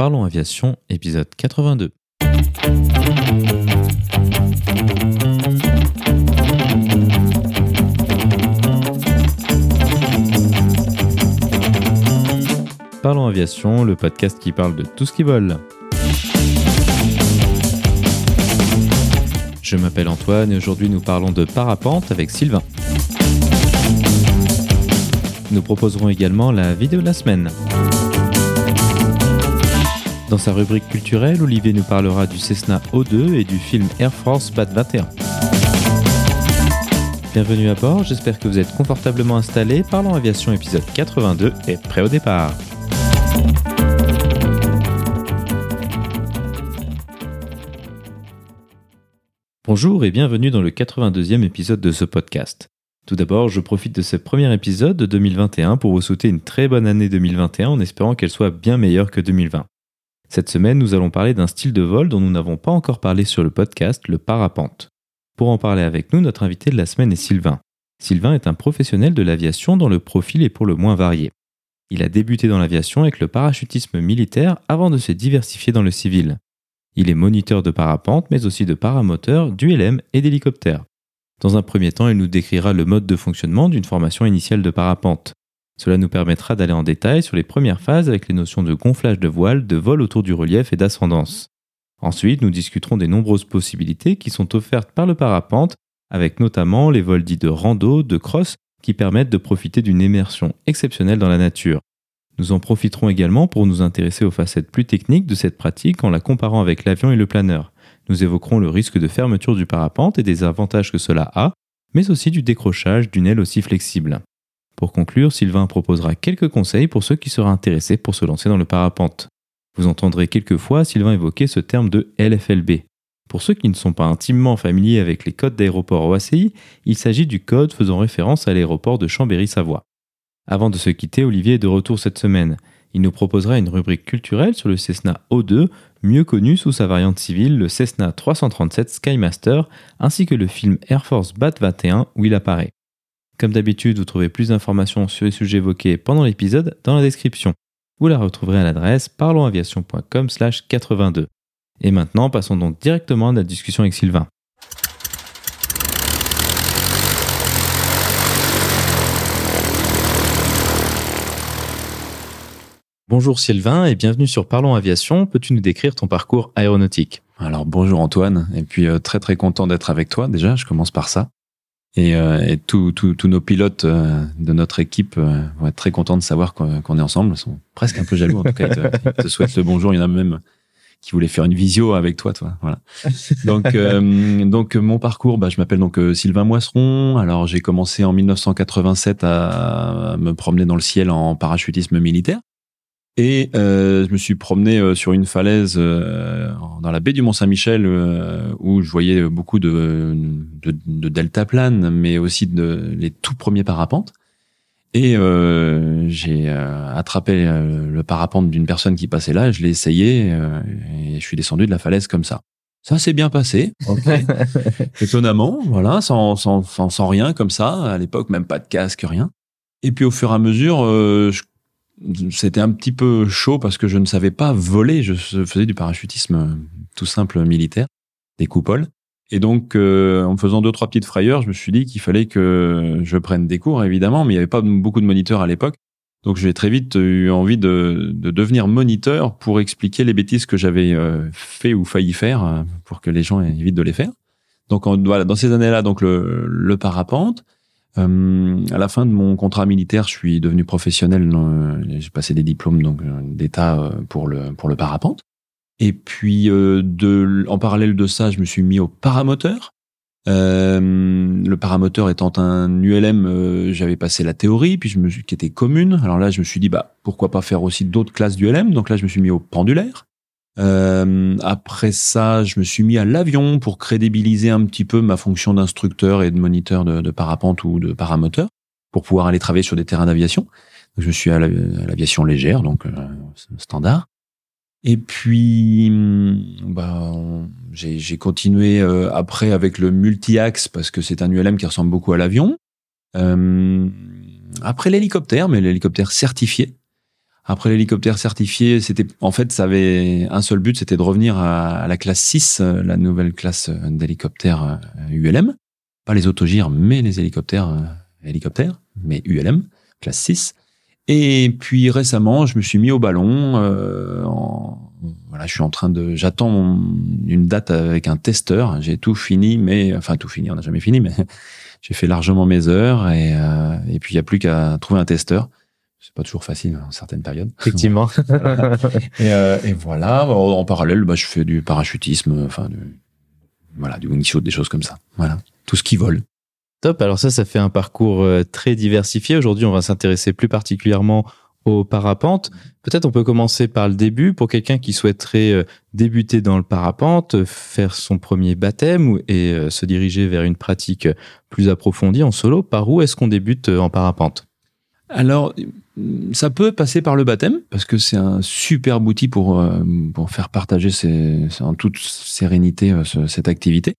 Parlons Aviation, épisode 82. Parlons Aviation, le podcast qui parle de tout ce qui vole. Je m'appelle Antoine et aujourd'hui nous parlons de parapente avec Sylvain. Nous proposerons également la vidéo de la semaine. Dans sa rubrique culturelle, Olivier nous parlera du Cessna O2 et du film Air Force Bat 21. Bienvenue à bord, j'espère que vous êtes confortablement installés. Parlons Aviation épisode 82 et prêt au départ. Bonjour et bienvenue dans le 82e épisode de ce podcast. Tout d'abord, je profite de ce premier épisode de 2021 pour vous souhaiter une très bonne année 2021 en espérant qu'elle soit bien meilleure que 2020. Cette semaine, nous allons parler d'un style de vol dont nous n'avons pas encore parlé sur le podcast, le parapente. Pour en parler avec nous, notre invité de la semaine est Sylvain. Sylvain est un professionnel de l'aviation dont le profil est pour le moins varié. Il a débuté dans l'aviation avec le parachutisme militaire avant de se diversifier dans le civil. Il est moniteur de parapente mais aussi de paramoteur, d'ULM et d'hélicoptère. Dans un premier temps, il nous décrira le mode de fonctionnement d'une formation initiale de parapente. Cela nous permettra d'aller en détail sur les premières phases avec les notions de gonflage de voile, de vol autour du relief et d'ascendance. Ensuite, nous discuterons des nombreuses possibilités qui sont offertes par le parapente, avec notamment les vols dits de rando, de cross, qui permettent de profiter d'une immersion exceptionnelle dans la nature. Nous en profiterons également pour nous intéresser aux facettes plus techniques de cette pratique en la comparant avec l'avion et le planeur. Nous évoquerons le risque de fermeture du parapente et des avantages que cela a, mais aussi du décrochage d'une aile aussi flexible. Pour conclure, Sylvain proposera quelques conseils pour ceux qui seraient intéressés pour se lancer dans le parapente. Vous entendrez quelquefois Sylvain évoquer ce terme de LFLB. Pour ceux qui ne sont pas intimement familiers avec les codes d'aéroport OACI, il s'agit du code faisant référence à l'aéroport de Chambéry-Savoie. Avant de se quitter, Olivier est de retour cette semaine. Il nous proposera une rubrique culturelle sur le Cessna O2, mieux connu sous sa variante civile, le Cessna 337 Skymaster, ainsi que le film Air Force Bat 21 où il apparaît. Comme d'habitude, vous trouvez plus d'informations sur les sujets évoqués pendant l'épisode dans la description. Vous la retrouverez à l'adresse parlonsaviation.com/82. Et maintenant, passons donc directement à la discussion avec Sylvain. Bonjour Sylvain et bienvenue sur Parlons Aviation. Peux-tu nous décrire ton parcours aéronautique? Alors bonjour Antoine et puis euh, très très content d'être avec toi déjà, je commence par ça. Et, euh, tous nos pilotes euh, de notre équipe euh, vont être très contents de savoir qu'on est ensemble. Ils sont presque un peu jaloux. En tout cas, ils te, souhaitent le bonjour. Il y en a même qui voulaient faire une visio avec toi, toi. Voilà. Donc, donc mon parcours, bah, je m'appelle donc Sylvain Moisseron. Alors, j'ai commencé en 1987 à me promener dans le ciel en parachutisme militaire. Et euh, je me suis promené euh, sur une falaise euh, dans la baie du Mont-Saint-Michel où je voyais beaucoup de, de, de deltaplanes, mais aussi de les tout premiers parapentes. Et j'ai attrapé le parapente d'une personne qui passait là, je l'ai essayé et je suis descendu de la falaise comme ça. Ça s'est bien passé, étonnamment, voilà, sans, sans, sans, sans, rien comme ça. À l'époque, même pas de casque, rien. Et puis au fur et à mesure, je c'était un petit peu chaud parce que je ne savais pas voler. Je faisais du parachutisme euh, tout simple militaire, des coupoles. Et donc, euh, en faisant deux, trois petites frayeurs, je me suis dit qu'il fallait que je prenne des cours, évidemment, mais il n'y avait pas beaucoup de moniteurs à l'époque. Donc, j'ai très vite eu envie de, devenir moniteur pour expliquer les bêtises que j'avais euh, fait ou failli faire pour que les gens évitent de les faire. Donc, voilà, dans ces années-là, donc le, le parapente, euh, à la fin de mon contrat militaire, je suis devenu professionnel. J'ai passé des diplômes donc euh, d'État euh, pour le pour le parapente. Et puis de, en parallèle de ça, je me suis mis au paramoteur. le paramoteur étant un ULM, j'avais passé la théorie, puis je me suis, qui était commune. Alors là, je me suis dit bah pourquoi pas faire aussi d'autres classes d'ULM. Donc là, je me suis mis au pendulaire. Euh, après ça, je me suis mis à l'avion pour crédibiliser un petit peu ma fonction d'instructeur et de moniteur de, parapente ou de paramoteur pour pouvoir aller travailler sur des terrains d'aviation. Je me suis à l'aviation légère, donc euh, standard. Et puis, hum, bah, j'ai continué euh, après avec le multi-axe parce que c'est un ULM qui ressemble beaucoup à l'avion. Euh, après l'hélicoptère, mais l'hélicoptère certifié. Après l'hélicoptère certifié, c'était en fait ça avait un seul but, c'était de revenir à, la classe 6, euh, la nouvelle classe d'hélicoptères ULM, pas les autogires mais les hélicoptères hélicoptères, mais ULM classe 6. Et puis récemment, je me suis mis au ballon. Euh, voilà, je suis en train de, j'attends une date avec un testeur. J'ai tout fini, mais enfin tout fini, on n'a jamais fini, mais j'ai fait largement mes heures et, euh, et puis il n'y a plus qu'à trouver un testeur. C'est pas toujours facile en certaines périodes. Effectivement. et, euh, et, voilà, en parallèle, bah, je fais du parachutisme, enfin, voilà, du wingsuit, des choses comme ça. Voilà, tout ce qui vole. Top, alors ça, ça fait un parcours euh, très diversifié. Aujourd'hui, on va s'intéresser plus particulièrement au parapente. Peut-être on peut commencer par le début pour quelqu'un qui souhaiterait euh, débuter dans le parapente, faire son premier baptême et se diriger vers une pratique plus approfondie en solo. Par où est-ce qu'on débute en parapente? Alors, ça peut passer par le baptême, parce que c'est un super outil pour, pour faire partager en toute sérénité cette activité.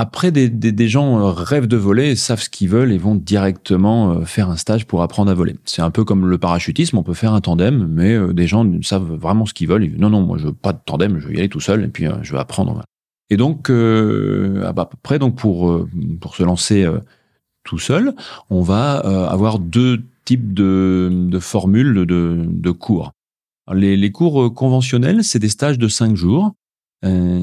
Après, des, des, gens euh, rêvent de voler, savent ce qu'ils veulent et vont directement euh, faire un stage pour apprendre à voler. C'est un peu comme le parachutisme, on peut faire un tandem, mais euh, des gens savent vraiment ce qu'ils veulent. Ils disent, non, non, moi je veux pas de tandem, je veux y aller tout seul et puis je veux apprendre. Et donc, à peu près, donc pour pour se lancer tout seul, on va avoir deux types de, de formules de, cours. Les, cours conventionnels, c'est des stages de cinq jours euh,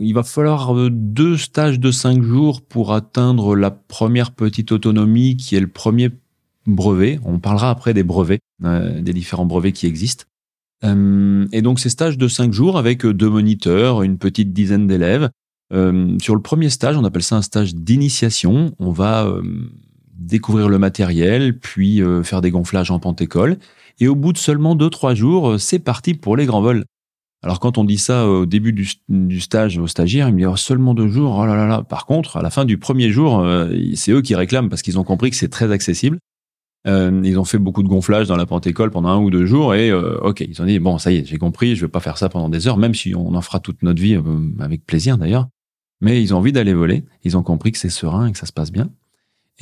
il va falloir euh, deux stages de cinq jours pour atteindre la première petite autonomie qui est le premier brevet. On parlera après des brevets, euh, des différents brevets qui existent. et donc ces stages de cinq jours avec deux moniteurs, une petite dizaine d'élèves. sur le premier stage, on appelle ça un stage d'initiation. On va découvrir le matériel, puis faire des gonflages en pente-école. Et au bout de seulement deux trois jours, c'est parti pour les grands vols. Alors quand on dit ça au début du, stage aux stagiaires, ils me disent oh, seulement deux jours. Oh là là là. Par contre, à la fin du premier jour, euh, c'est eux qui réclament parce qu'ils ont compris que c'est très accessible. Euh, ils ont fait beaucoup de gonflage dans la Pente-École pendant un ou deux jours et euh, ok, ils ont dit bon ça y est, j'ai compris, je vais pas faire ça pendant des heures, même si on en fera toute notre vie avec plaisir d'ailleurs. Mais ils ont envie d'aller voler. Ils ont compris que c'est serein et que ça se passe bien.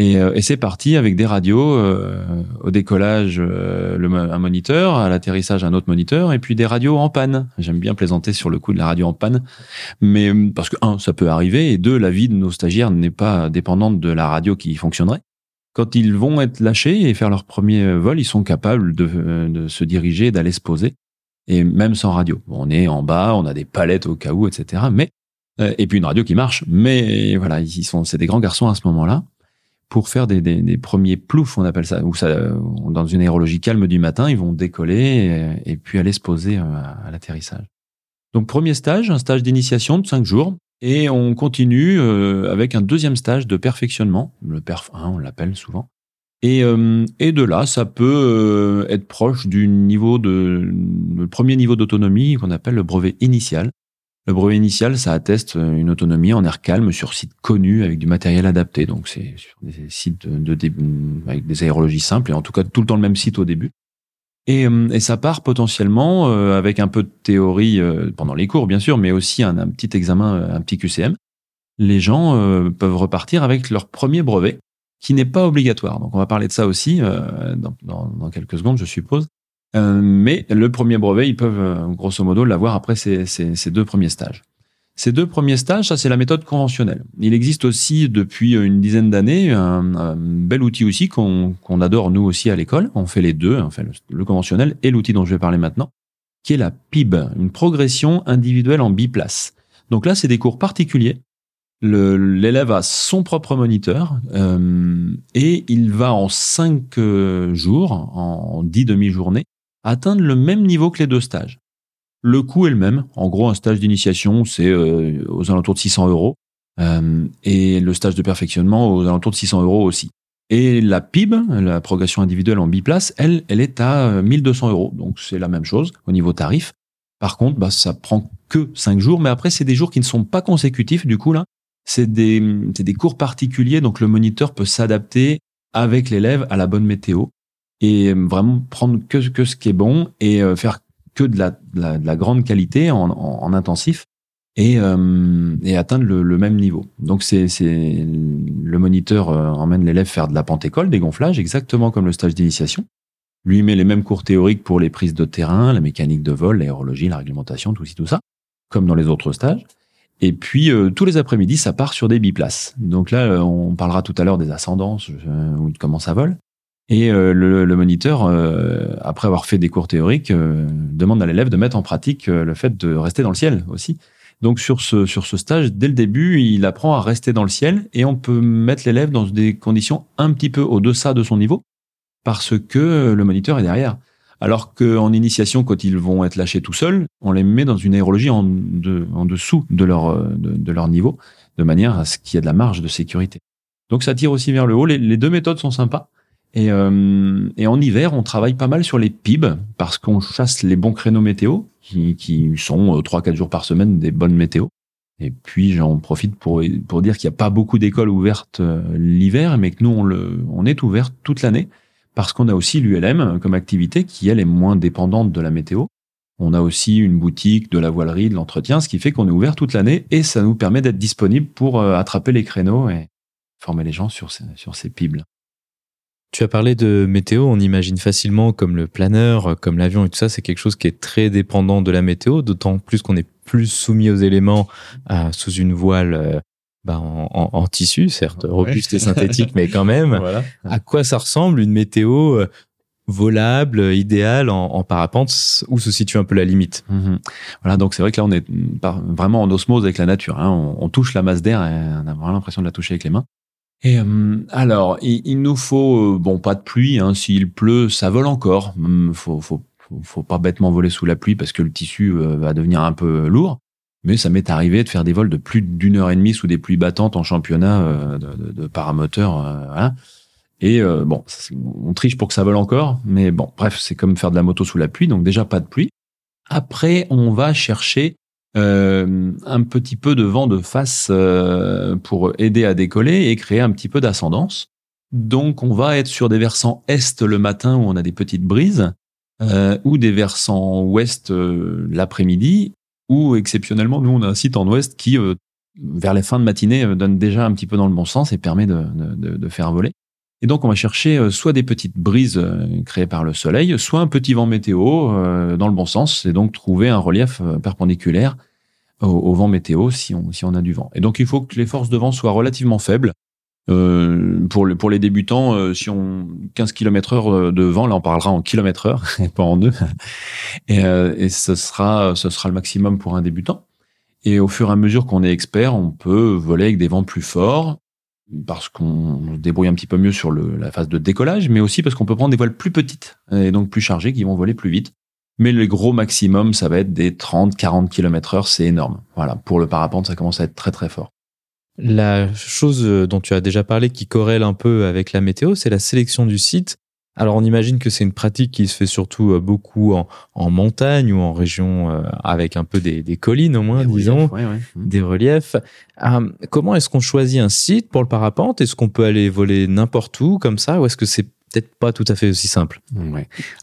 Et, euh, et c'est parti avec des radios, euh, au décollage euh, le, un moniteur, à l'atterrissage un autre moniteur, et puis des radios en panne. J'aime bien plaisanter sur le coup de la radio en panne, mais parce que un, ça peut arriver, et deux, la vie de nos stagiaires n'est pas dépendante de la radio qui fonctionnerait. Quand ils vont être lâchés et faire leur premier vol, ils sont capables de, de se diriger, d'aller se poser, et même sans radio. On est en bas, on a des palettes au cas où, etc. Mais et puis une radio qui marche, mais voilà, ils sont, c'est des grands garçons à ce moment-là pour faire des, premiers ploufs, on appelle ça, ou ça, dans une aérologie calme du matin, ils vont décoller et, puis aller se poser euh, à, l'atterrissage. Donc premier stage, un stage d'initiation de cinq jours, et on continue euh, avec un deuxième stage de perfectionnement, le perf 1 on l'appelle souvent. Et, euh, et de là, ça peut être proche du niveau de le premier niveau d'autonomie qu'on appelle le brevet initial, le brevet initial, ça atteste une autonomie en air calme sur site connu avec du matériel adapté. Donc c'est sur des sites de, avec des aérologies simples et en tout cas tout le temps le même site au début. Et, euh, ça part potentiellement euh, avec un peu de théorie euh, pendant les cours bien sûr, mais aussi un, petit examen, un petit QCM. Les gens peuvent repartir avec leur premier brevet qui n'est pas obligatoire. Donc on va parler de ça aussi dans quelques secondes, je suppose. Euh, mais le premier brevet, ils peuvent euh, grosso modo l'avoir après ces, deux premiers stages. Ces deux premiers stages, ça c'est la méthode conventionnelle. Il existe aussi depuis une dizaine d'années un, bel outil aussi qu'on adore nous aussi à l'école. On fait les deux, on le, conventionnel et l'outil dont je vais parler maintenant, qui est la PIB, une progression individuelle en biplace. Donc là, c'est des cours particuliers. L'élève a son propre moniteur euh, et il va en cinq jours, en dix demi-journées, atteindre le même niveau que les deux stages. Le coût est le même. En gros, un stage d'initiation, c'est euh, aux alentours de 600 euros. Euh, et le stage de perfectionnement aux alentours de 600 euros aussi. Et la PIB, la progression individuelle en biplace, elle, elle est à 1200 euros. Donc c'est la même chose au niveau tarif. Par contre, bah, ça prend que 5 jours, mais après, c'est des jours qui ne sont pas consécutifs. Du coup, là, c'est des cours particuliers, donc le moniteur peut s'adapter avec l'élève à la bonne météo et vraiment prendre que, que ce qui est bon et euh, faire que de la, de la, grande qualité en, en, intensif et, euh, et atteindre le, le, même niveau. Donc c'est le moniteur euh, emmène l'élève faire de la pente-école, des gonflages, exactement comme le stage d'initiation. lui met les mêmes cours théoriques pour les prises de terrain, la mécanique de vol, l'aérologie, la réglementation, tout ci, tout ça, comme dans les autres stages. Et puis euh, tous les après-midi, ça part sur des biplaces. Donc là, euh, on parlera tout à l'heure des ascendances euh, ou de comment ça vole. Et le, le, moniteur, après avoir fait des cours théoriques, demande à l'élève de mettre en pratique le fait de rester dans le ciel aussi. Donc sur ce sur ce stage, dès le début, il apprend à rester dans le ciel et on peut mettre l'élève dans des conditions un petit peu au-deçà de son niveau parce que le moniteur est derrière. Alors qu'en initiation, quand ils vont être lâchés tout seuls, on les met dans une aérologie en, en dessous de leur, de, leur niveau, de manière à ce qu'il y ait de la marge de sécurité. Donc ça tire aussi vers le haut. Les, deux méthodes sont sympas. Et, euh, et, en hiver, on travaille pas mal sur les PIB parce qu'on chasse les bons créneaux météo qui, qui sont 3-4 euh, jours par semaine des bonnes météos. Et puis j'en profite pour, pour dire qu'il n'y a pas beaucoup d'écoles ouvertes euh, l'hiver, mais que nous, on, le, on est ouvert toute l'année parce qu'on a aussi l'ULM comme activité qui, elle, est moins dépendante de la météo. On a aussi une boutique, de la voilerie, de l'entretien, ce qui fait qu'on est ouvert toute l'année et ça nous permet d'être disponible pour euh, attraper les créneaux et former les gens sur ces, sur ces pibles. Tu as parlé de météo, on imagine facilement comme le planeur, comme l'avion et tout ça, c'est quelque chose qui est très dépendant de la météo, d'autant plus qu'on est plus soumis aux éléments euh, sous une voile euh, bah, en, tissu, certes robuste et synthétique, mais quand même. À quoi ça ressemble une météo euh, volable, idéale en, parapente, où se situe un peu la limite? Mhm. Voilà, donc c'est vrai que là on est vraiment en osmose avec la nature. Hein. On, touche la masse d'air et on a vraiment l'impression de la toucher avec les mains. Et euh, alors, il, nous faut euh, bon pas de pluie. Hein. S'il pleut, ça vole encore. Hum, faut, faut, faut, pas bêtement voler sous la pluie parce que le tissu va devenir un peu lourd. Mais ça m'est arrivé de faire des vols de plus d'une heure et demie sous des pluies battantes en championnat euh, de, de, paramoteurs. Euh, et euh, bon, on triche pour que ça vole encore, mais bon, bref, c'est comme faire de la moto sous la pluie, donc déjà pas de pluie. Après, on va chercher un petit peu de vent de face pour aider à décoller et créer un petit peu d'ascendance. Donc, on va être sur des versants est le matin où on a des petites brises, ou des versants ouest l'après-midi, ou exceptionnellement, nous, on a un site en ouest qui, euh, vers les fins de matinée, euh, donne déjà un petit peu dans le bon sens et permet de, de, faire voler. Et donc, on va chercher euh, soit des petites brises créées par le soleil, soit un petit vent météo dans le bon sens, et donc trouver un relief perpendiculaire au, vent météo si on, si on a du vent. Et donc, il faut que les forces de vent soient relativement faibles. Euh, pour, le, pour les débutants, euh, si on 15 km heure de vent, là on parlera en km heure et pas en deux. Et, euh, et ce sera ce sera le maximum pour un débutant. Et au fur et à mesure qu'on est expert, on peut voler avec des vents plus forts parce qu'on débrouille un petit peu mieux sur le, la phase de décollage, mais aussi parce qu'on peut prendre des voiles plus petites et donc plus chargées qui vont voler plus vite. Mais le gros maximum, ça va être des 30, 40 km heure, c'est énorme. Voilà. Pour le parapente, ça commence à être très, très fort. La chose euh, dont tu as déjà parlé qui corrèle un peu avec la météo, c'est la sélection du site. Alors on imagine que c'est une pratique qui se fait surtout euh, beaucoup en, montagne ou en région euh, avec un peu des, collines au moins, disons, des reliefs. comment est-ce qu'on choisit un site pour le parapente? Est-ce qu'on peut aller voler n'importe où comme ça? Ou est-ce que c'est peut-être pas tout à fait aussi simple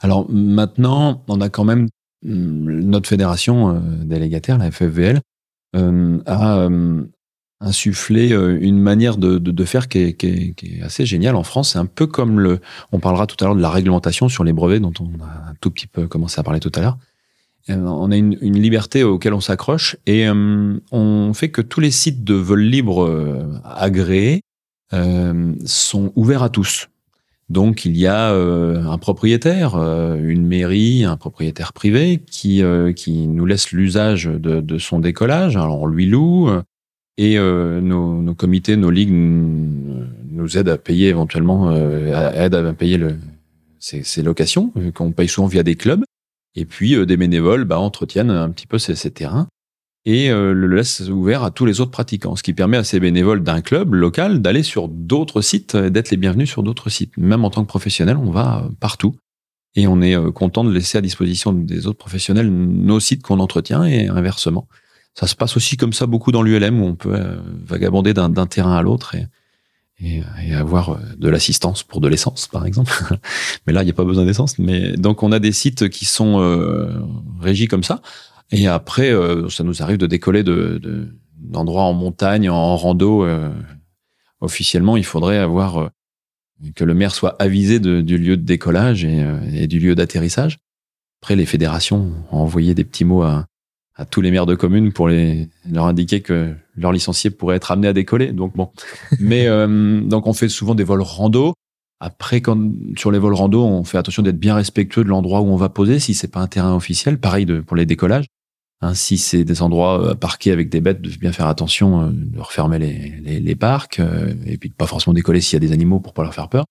Alors maintenant, on a quand même hum, notre fédération délégataire, la FFVL, a insuffler euh, une manière de, faire qui est, assez géniale en France. C'est un peu comme le. On parlera tout à l'heure de la réglementation sur les brevets dont on a un tout petit peu commencé à parler tout à l'heure. Euh, on a une, liberté auquel on s'accroche et euh, on fait que tous les sites de vol libre agréés sont ouverts à tous. Donc il y a un propriétaire, une mairie, un propriétaire privé qui, qui nous laisse l'usage de, son décollage. Alors on lui loue, et euh, nos, nos, comités, nos ligues nous aident à payer éventuellement, euh, aident à payer le, ces, locations qu'on paye souvent via des clubs. Et puis euh, des bénévoles bah, entretiennent un petit peu ces, ces terrains et euh, le laissent ouvert à tous les autres pratiquants, ce qui permet à ces bénévoles d'un club local d'aller sur d'autres sites, d'être les bienvenus sur d'autres sites. Même en tant que professionnel, on va partout et on est content de laisser à disposition des autres professionnels nos sites qu'on entretient et inversement ça se passe aussi comme ça beaucoup dans l'ULM où on peut euh, vagabonder d'un terrain à l'autre et, avoir euh, de l'assistance pour de l'essence, par exemple. mais là, il n'y a pas besoin d'essence. Mais donc, on a des sites qui sont euh, régis comme ça. Et après, euh, ça nous arrive de décoller de d'endroits en montagne, en rando. officiellement, il faudrait avoir que le maire soit avisé du lieu de décollage et, du lieu d'atterrissage. Après, les fédérations ont envoyé des petits mots à, tous les maires de communes pour les, leur indiquer que leur licencié pourrait être amené à décoller. Donc bon, mais donc on fait souvent des vols rando. Après, quand, sur les vols rando, on fait attention d'être bien respectueux de l'endroit où on va poser, si c'est pas un terrain officiel. Pareil pour les décollages. Hein, si c'est des endroits euh, parqués avec des bêtes, de bien faire attention euh, de refermer les, les, parcs euh, et puis de pas forcément décoller s'il y a des animaux pour pas leur faire peur.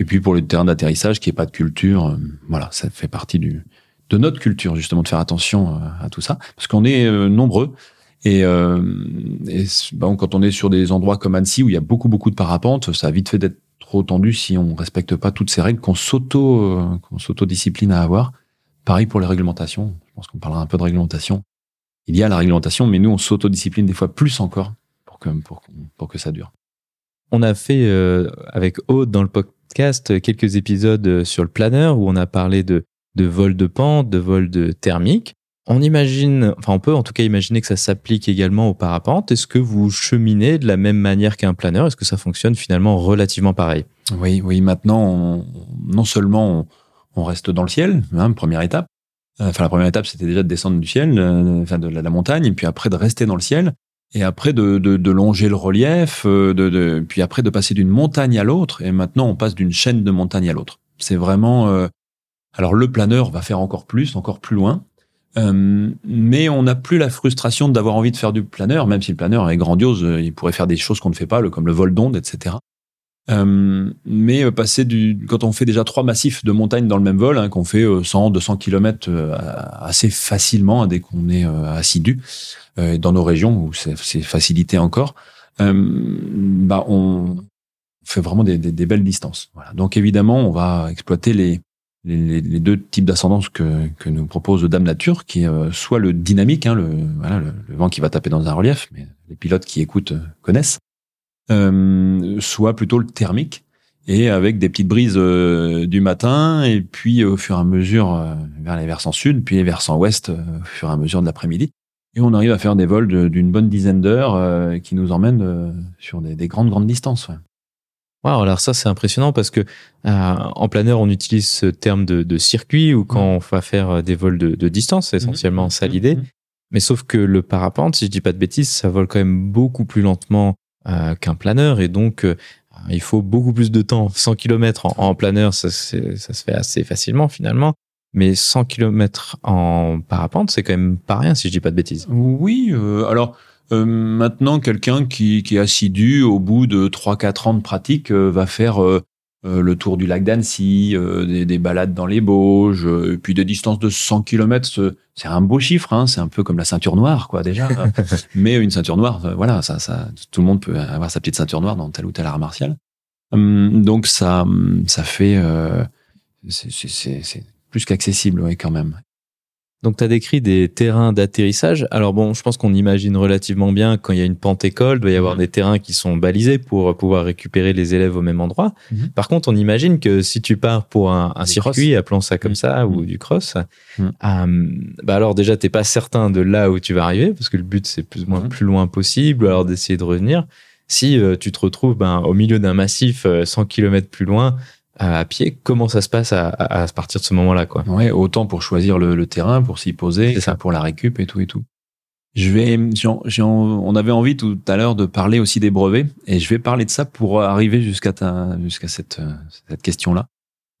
Et puis pour le terrain d'atterrissage, qui est pas de culture, voilà, ça fait partie de notre culture justement de faire attention à tout ça, parce qu'on est nombreux. Et, et bon, quand on est sur des endroits comme Annecy où il y a beaucoup beaucoup de parapentes, ça a vite fait d'être trop tendu si on respecte pas toutes ces règles qu'on s'auto euh, qu'on s'auto-discipline à avoir. Pareil pour les réglementations. Je pense qu'on parlera un peu de réglementation. Il y a la réglementation, mais nous on s'auto-discipline des fois plus encore pour que pour, que ça dure. On a fait euh, avec Aude dans le podcast quelques épisodes sur le planeur où on a parlé de de vol de pente, de vol de thermique. On imagine, enfin on peut en tout cas imaginer que ça s'applique également au parapente. Est-ce que vous cheminez de la même manière qu'un planeur? Est-ce que ça fonctionne finalement relativement pareil? Oui, oui. Maintenant, non seulement on, reste dans le ciel, hein, première étape. Euh, enfin, la première étape, c'était déjà de descendre du ciel, euh, enfin de la, montagne, et puis après de rester dans le ciel, et après de, de, longer le relief, euh, de, de, puis après de passer d'une montagne à l'autre, et maintenant on passe d'une chaîne de montagne à l'autre. C'est vraiment. alors le planeur va faire encore plus, encore plus loin. Euh, mais on n'a plus la frustration d'avoir envie de faire du planeur, même si le planeur est grandiose, euh, il pourrait faire des choses qu'on ne fait pas, comme le vol d'onde, etc. Euh, mais passer du, quand on fait déjà trois massifs de montagne dans le même vol, hein, qu'on fait 100, 200 km assez facilement hein, dès qu'on est assidu dans nos régions où c'est facilité encore, bah on fait vraiment des, des, des belles distances. Voilà. Donc évidemment, on va exploiter les les, les, deux types d'ascendance que, que, nous propose Dame Nature, qui est euh, soit le dynamique, hein, le, voilà, le, vent qui va taper dans un relief, mais les pilotes qui écoutent euh, connaissent, euh, soit plutôt le thermique, et avec des petites brises du matin, et puis au fur et à mesure vers les versants sud, puis les versants ouest au fur et à mesure de l'après-midi. Et on arrive à faire des vols d'une bonne dizaine d'heures qui nous emmènent sur des, des, grandes, grandes distances. Ouais alors ça c'est impressionnant parce que euh, en planeur on utilise ce terme de, circuit ou quand mmh. on va faire euh, des vols de, distance, c'est mmh. essentiellement ça mmh. l'idée. Mais sauf que le parapente, si je dis pas de bêtises, ça vole quand même beaucoup plus lentement euh, qu'un planeur et donc il faut beaucoup plus de temps. 100 km en, planeur, ça, ça, se fait assez facilement finalement. Mais 100 km en parapente, c'est quand même pas rien si je dis pas de bêtises. Oui, alors euh, maintenant, quelqu'un qui, qui, est assidu, au bout de 3-4 ans de pratique, euh, va faire euh, le tour du lac d'Annecy, des, des, balades dans les Bauges, et puis des distances de 100 km. C'est un beau chiffre, hein, c'est un peu comme la ceinture noire, quoi, déjà. Mais une ceinture noire, voilà, ça, ça, tout le monde peut avoir sa petite ceinture noire dans tel ou tel art martial. Hum, donc ça, ça fait, c'est plus qu'accessible, ouais, quand même. Donc, tu as décrit des terrains d'atterrissage. Alors, bon, je pense qu'on imagine relativement bien quand il y a une pente école, il doit y avoir mhm. des terrains qui sont balisés pour pouvoir récupérer les élèves au même endroit. Mhm. Par contre, on imagine que si tu pars pour un, circuit, appelons ça comme mhm. ça, ou du cross, euh, bah alors déjà, t'es pas certain de là où tu vas arriver, parce que le but, c'est plus ou moins plus loin possible, alors d'essayer de revenir. Si euh, tu te retrouves ben, au milieu d'un massif 100 euh, km plus loin, à pied, comment ça se passe à, à, partir de ce moment-là, quoi? Ouais, autant pour choisir le, terrain, pour s'y poser, ça. pour la récup et tout et tout. Je vais, on avait envie tout à l'heure de parler aussi des brevets, et je vais parler de ça pour arriver jusqu'à jusqu'à cette, cette question-là.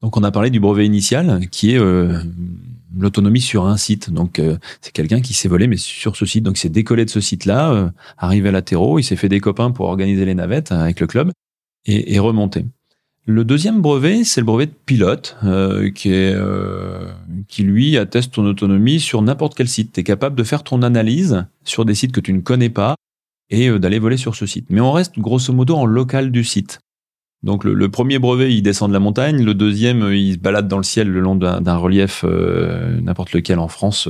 Donc, on a parlé du brevet initial, qui est euh, l'autonomie sur un site. Donc, euh, c'est quelqu'un qui s'est volé, mais sur ce site. Donc, il s'est décollé de ce site-là, euh, arrivé à latéraux, il s'est fait des copains pour organiser les navettes avec le club et, et remonter. Le deuxième brevet, c'est le brevet de pilote, euh, euh, qui lui atteste ton autonomie sur n'importe quel site. Tu es capable de faire ton analyse sur des sites que tu ne connais pas et euh, d'aller voler sur ce site. Mais on reste grosso modo en local du site. Donc le, premier brevet, il descend de la montagne, le deuxième, il se balade dans le ciel le long d'un relief, n'importe lequel en France,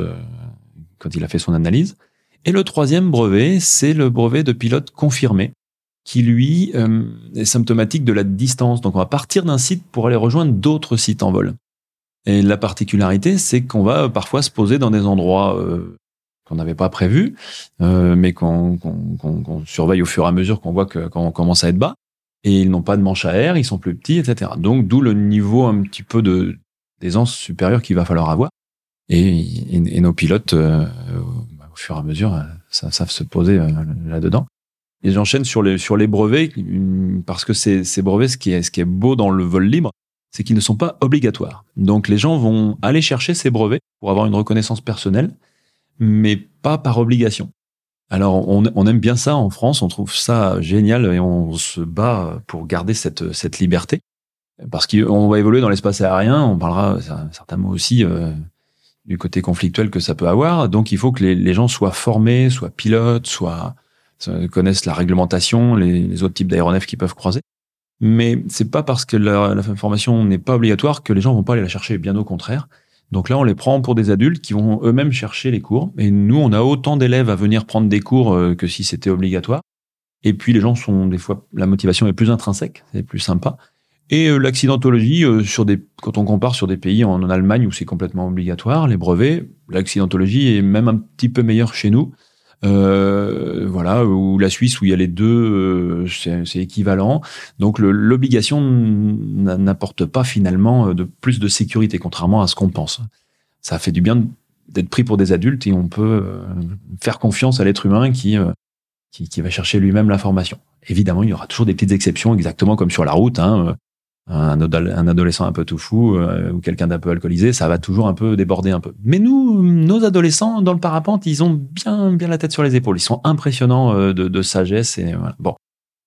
quand il a fait son analyse. Et le troisième brevet, c'est le brevet de pilote confirmé qui lui euh, est symptomatique de la distance. Donc on va partir d'un site pour aller rejoindre d'autres sites en vol. Et la particularité, c'est qu'on va parfois se poser dans des endroits euh, qu'on n'avait pas prévus, euh, mais qu'on surveille au fur et à mesure qu'on voit qu'on commence à être bas. et ils n'ont pas de manche à air, ils sont plus petits, etc. Donc d'où le niveau un petit peu d'aisance supérieure qu'il va falloir avoir. Et, nos pilotes, euh, au fur et à mesure, euh, savent se poser euh, là-dedans. Et j'enchaîne sur les, brevets, parce que ces, brevets, ce qui, est, beau dans le vol libre, c'est qu'ils ne sont pas obligatoires. Donc les gens vont aller chercher ces brevets pour avoir une reconnaissance personnelle, mais pas par obligation. Alors on, aime bien ça en France, on trouve ça génial et on se bat pour garder cette, liberté. Parce qu'on va évoluer dans l'espace aérien, on parlera certainement aussi euh, du côté conflictuel que ça peut avoir. Donc il faut que les gens soient formés, soient pilotes, soient connaissent la réglementation, les, autres types d'aéronefs qui peuvent croiser. Mais c'est pas parce que la, formation n'est pas obligatoire que les gens vont pas aller la chercher, bien au contraire. Donc là, on les prend pour des adultes qui vont eux-mêmes chercher les cours. Et nous, on a autant d'élèves à venir prendre des cours euh, que si c'était obligatoire. Et puis les gens sont des fois, la motivation est plus intrinsèque, c'est plus sympa. Et euh, l'accidentologie, euh, quand on compare sur des pays en, Allemagne où c'est complètement obligatoire, les brevets, l'accidentologie est même un petit peu meilleure chez nous. Euh, voilà, ou la Suisse où il y a les deux, c'est équivalent. Donc l'obligation n'apporte pas finalement de plus de sécurité, contrairement à ce qu'on pense. Ça fait du bien d'être pris pour des adultes et on peut faire confiance à l'être humain qui, qui, qui va chercher lui-même l'information. Évidemment, il y aura toujours des petites exceptions, exactement comme sur la route. Hein un, un, adolescent un peu tout fou euh, ou quelqu'un d'un peu alcoolisé, ça va toujours un peu déborder un peu. Mais nous, nos adolescents dans le parapente, ils ont bien bien la tête sur les épaules. Ils sont impressionnants euh, de, de, sagesse et voilà. bon.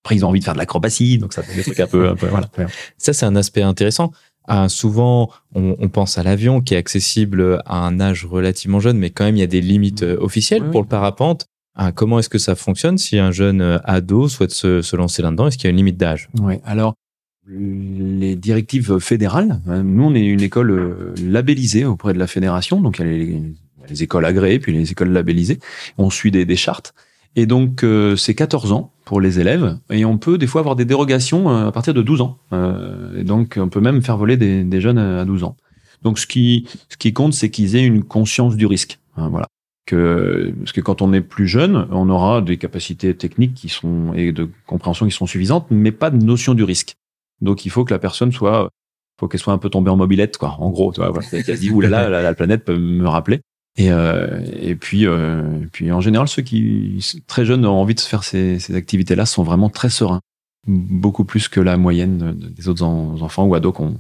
Après, ils ont envie de faire de l'acrobatie, donc ça fait des trucs un peu, un peu voilà. Ça, c'est un aspect intéressant. Ah, souvent, on, on, pense à l'avion qui est accessible à un âge relativement jeune, mais quand même, il y a des limites euh, officielles pour le parapente. Ah, comment est-ce que ça fonctionne si un jeune ado souhaite se, se lancer là-dedans? Est-ce qu'il y a une limite d'âge? Oui, alors les directives fédérales. Nous, on est une école euh, labellisée auprès de la fédération, donc il y a les, écoles agréées, puis les écoles labellisées. On suit des, chartes. Et donc, euh, c'est 14 ans pour les élèves, et on peut des fois avoir des dérogations euh, à partir de 12 ans. et donc, on peut même faire voler des, jeunes à 12 ans. Donc, ce qui, ce qui compte, c'est qu'ils aient une conscience du risque. Hein, voilà. Que, parce que quand on est plus jeune, on aura des capacités techniques qui sont et de compréhension qui sont suffisantes, mais pas de notion du risque. Donc il faut que la personne soit, faut qu'elle soit un peu tombée en mobilette, quoi. En gros, tu vois, voilà, qu'elle se dit oulala, la, la planète peut me rappeler. Et, euh, et puis, euh, puis en général, ceux qui très jeunes ont envie de faire ces, ces activités-là sont vraiment très sereins, beaucoup plus que la moyenne des autres enfants ou ados qu'on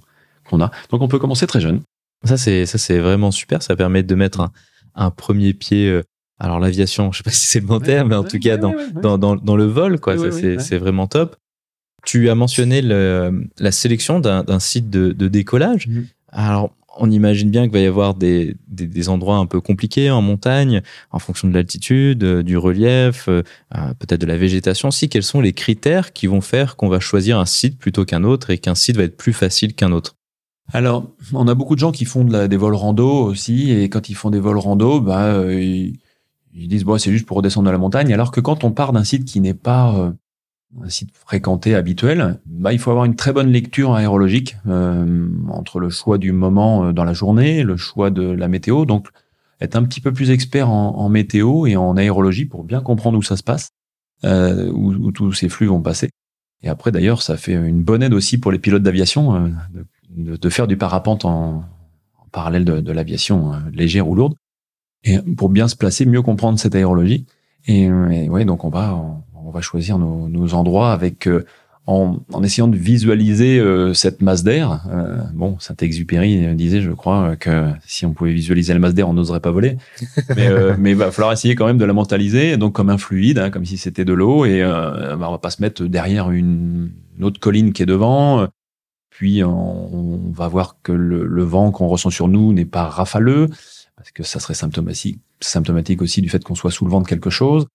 qu'on a. Donc on peut commencer très jeune. Ça c'est ça c'est vraiment super. Ça permet de mettre un, un premier pied. Euh, alors l'aviation, je sais pas si c'est le bon terme, mais en tout cas dans, dans, dans, dans le vol, quoi. c'est vraiment top. Tu as mentionné le, la sélection d'un site de, de décollage. Mhm. Alors, on imagine bien qu'il va y avoir des, des, des, endroits un peu compliqués en montagne, en fonction de l'altitude, euh, du relief, euh, euh, peut-être de la végétation. Si, quels sont les critères qui vont faire qu'on va choisir un site plutôt qu'un autre et qu'un site va être plus facile qu'un autre? Alors, on a beaucoup de gens qui font de la, des vols rando aussi, et quand ils font des vols rando, bah, ils, ils disent bon, c'est juste pour redescendre de la montagne. Alors que quand on part d'un site qui n'est pas un site fréquenté habituel, bah, il faut avoir une très bonne lecture aérologique euh, entre le choix du moment euh, dans la journée, le choix de la météo. Donc, être un petit peu plus expert en, météo et en aérologie pour bien comprendre où ça se passe, euh, où, tous ces flux vont passer. Et après, d'ailleurs, ça fait une bonne aide aussi pour les pilotes d'aviation euh, de, de, faire du parapente en, parallèle de, de l'aviation euh, légère ou lourde. Et pour bien se placer, mieux comprendre cette aérologie. Et, et ouais, donc on va, va choisir nos, endroits avec euh, en, essayant de visualiser euh, cette masse d'air. Euh, bon, Saint-Exupéry disait, je crois, que si on pouvait visualiser la masse d'air, on n'oserait pas voler. mais il va falloir essayer quand même de la mentaliser, donc comme un fluide, hein, comme si c'était de l'eau, et bah, on va pas se mettre derrière une, autre colline qui est devant. Puis on, va voir que le, le vent qu'on ressent sur nous n'est pas rafaleux, parce que ça serait symptomatique, symptomatique aussi du fait qu'on soit sous le vent de quelque chose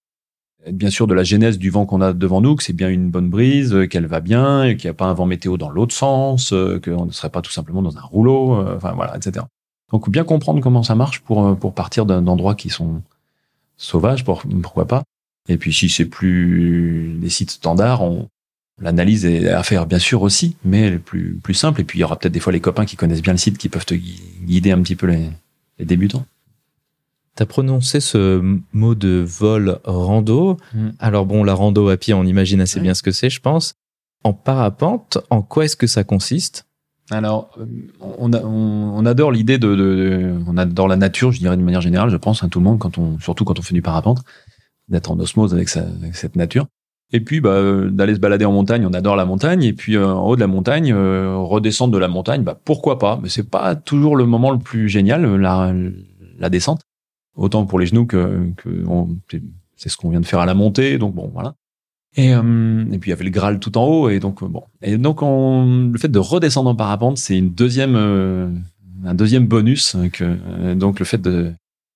bien sûr de la genèse du vent qu'on a devant nous, que c'est bien une bonne brise, euh, qu'elle va bien, qu'il n'y a pas un vent météo dans l'autre sens, euh, qu'on ne serait pas tout simplement dans un rouleau, euh, enfin voilà, etc. Donc bien comprendre comment ça marche pour pour partir d'endroits qui sont sauvages, pour, pourquoi pas. Et puis si c'est plus des sites standards, on, l'analyse est à faire bien sûr aussi, mais plus plus simple. Et puis il y aura peut-être des fois les copains qui connaissent bien le site qui peuvent te guider un petit peu les, les débutants. Tu as prononcé ce mot de vol rando. Mm. Alors bon, la rando à pied, on imagine assez bien ce que c'est, je pense. en parapente, en quoi est-ce que ça consiste? Alors, euh, on, on, adore l'idée de, on adore la nature, je dirais de manière générale, je pense, à hein, tout le monde, quand on, surtout quand on fait du parapente, d'être en osmose avec, cette nature. Et puis, bah, euh, d'aller se balader en montagne, on adore la montagne. Et puis, euh, en haut de la montagne, redescendre de la montagne, bah, pourquoi pas? Mais c'est pas toujours le moment le plus génial, la, la descente. Autant pour les genoux que, que c'est ce qu'on vient de faire à la montée. Donc bon, voilà. Et, euh, et puis il y avait le Graal tout en haut et donc euh, bon et donc on, le fait de redescendre en parapente c'est une deuxième euh, un deuxième bonus que donc le fait de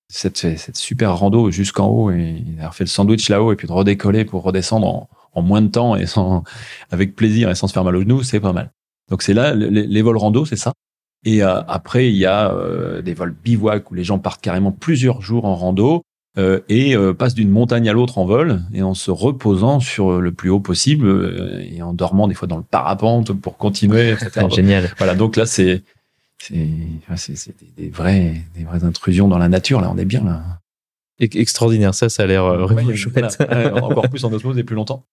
cette, cette super rando jusqu'en haut et d'avoir fait le sandwich là-haut et puis de redécoller pour redescendre en, en, moins de temps et sans avec plaisir et sans se faire mal aux genoux c'est pas mal donc c'est là les, les, vols rando c'est ça et après il y a des vols bivouac où les gens partent carrément plusieurs jours en rando euh, et euh, passe d'une montagne à l'autre en vol et en se reposant sur le plus haut possible euh, et en dormant des fois dans le parapente pour continuer. Etc. Génial. Voilà, donc là c'est des, vrais des vraies intrusions dans la nature. Là, on est bien là. Extraordinaire, ça, ça a l'air vraiment chouette. encore plus en osmose et plus longtemps.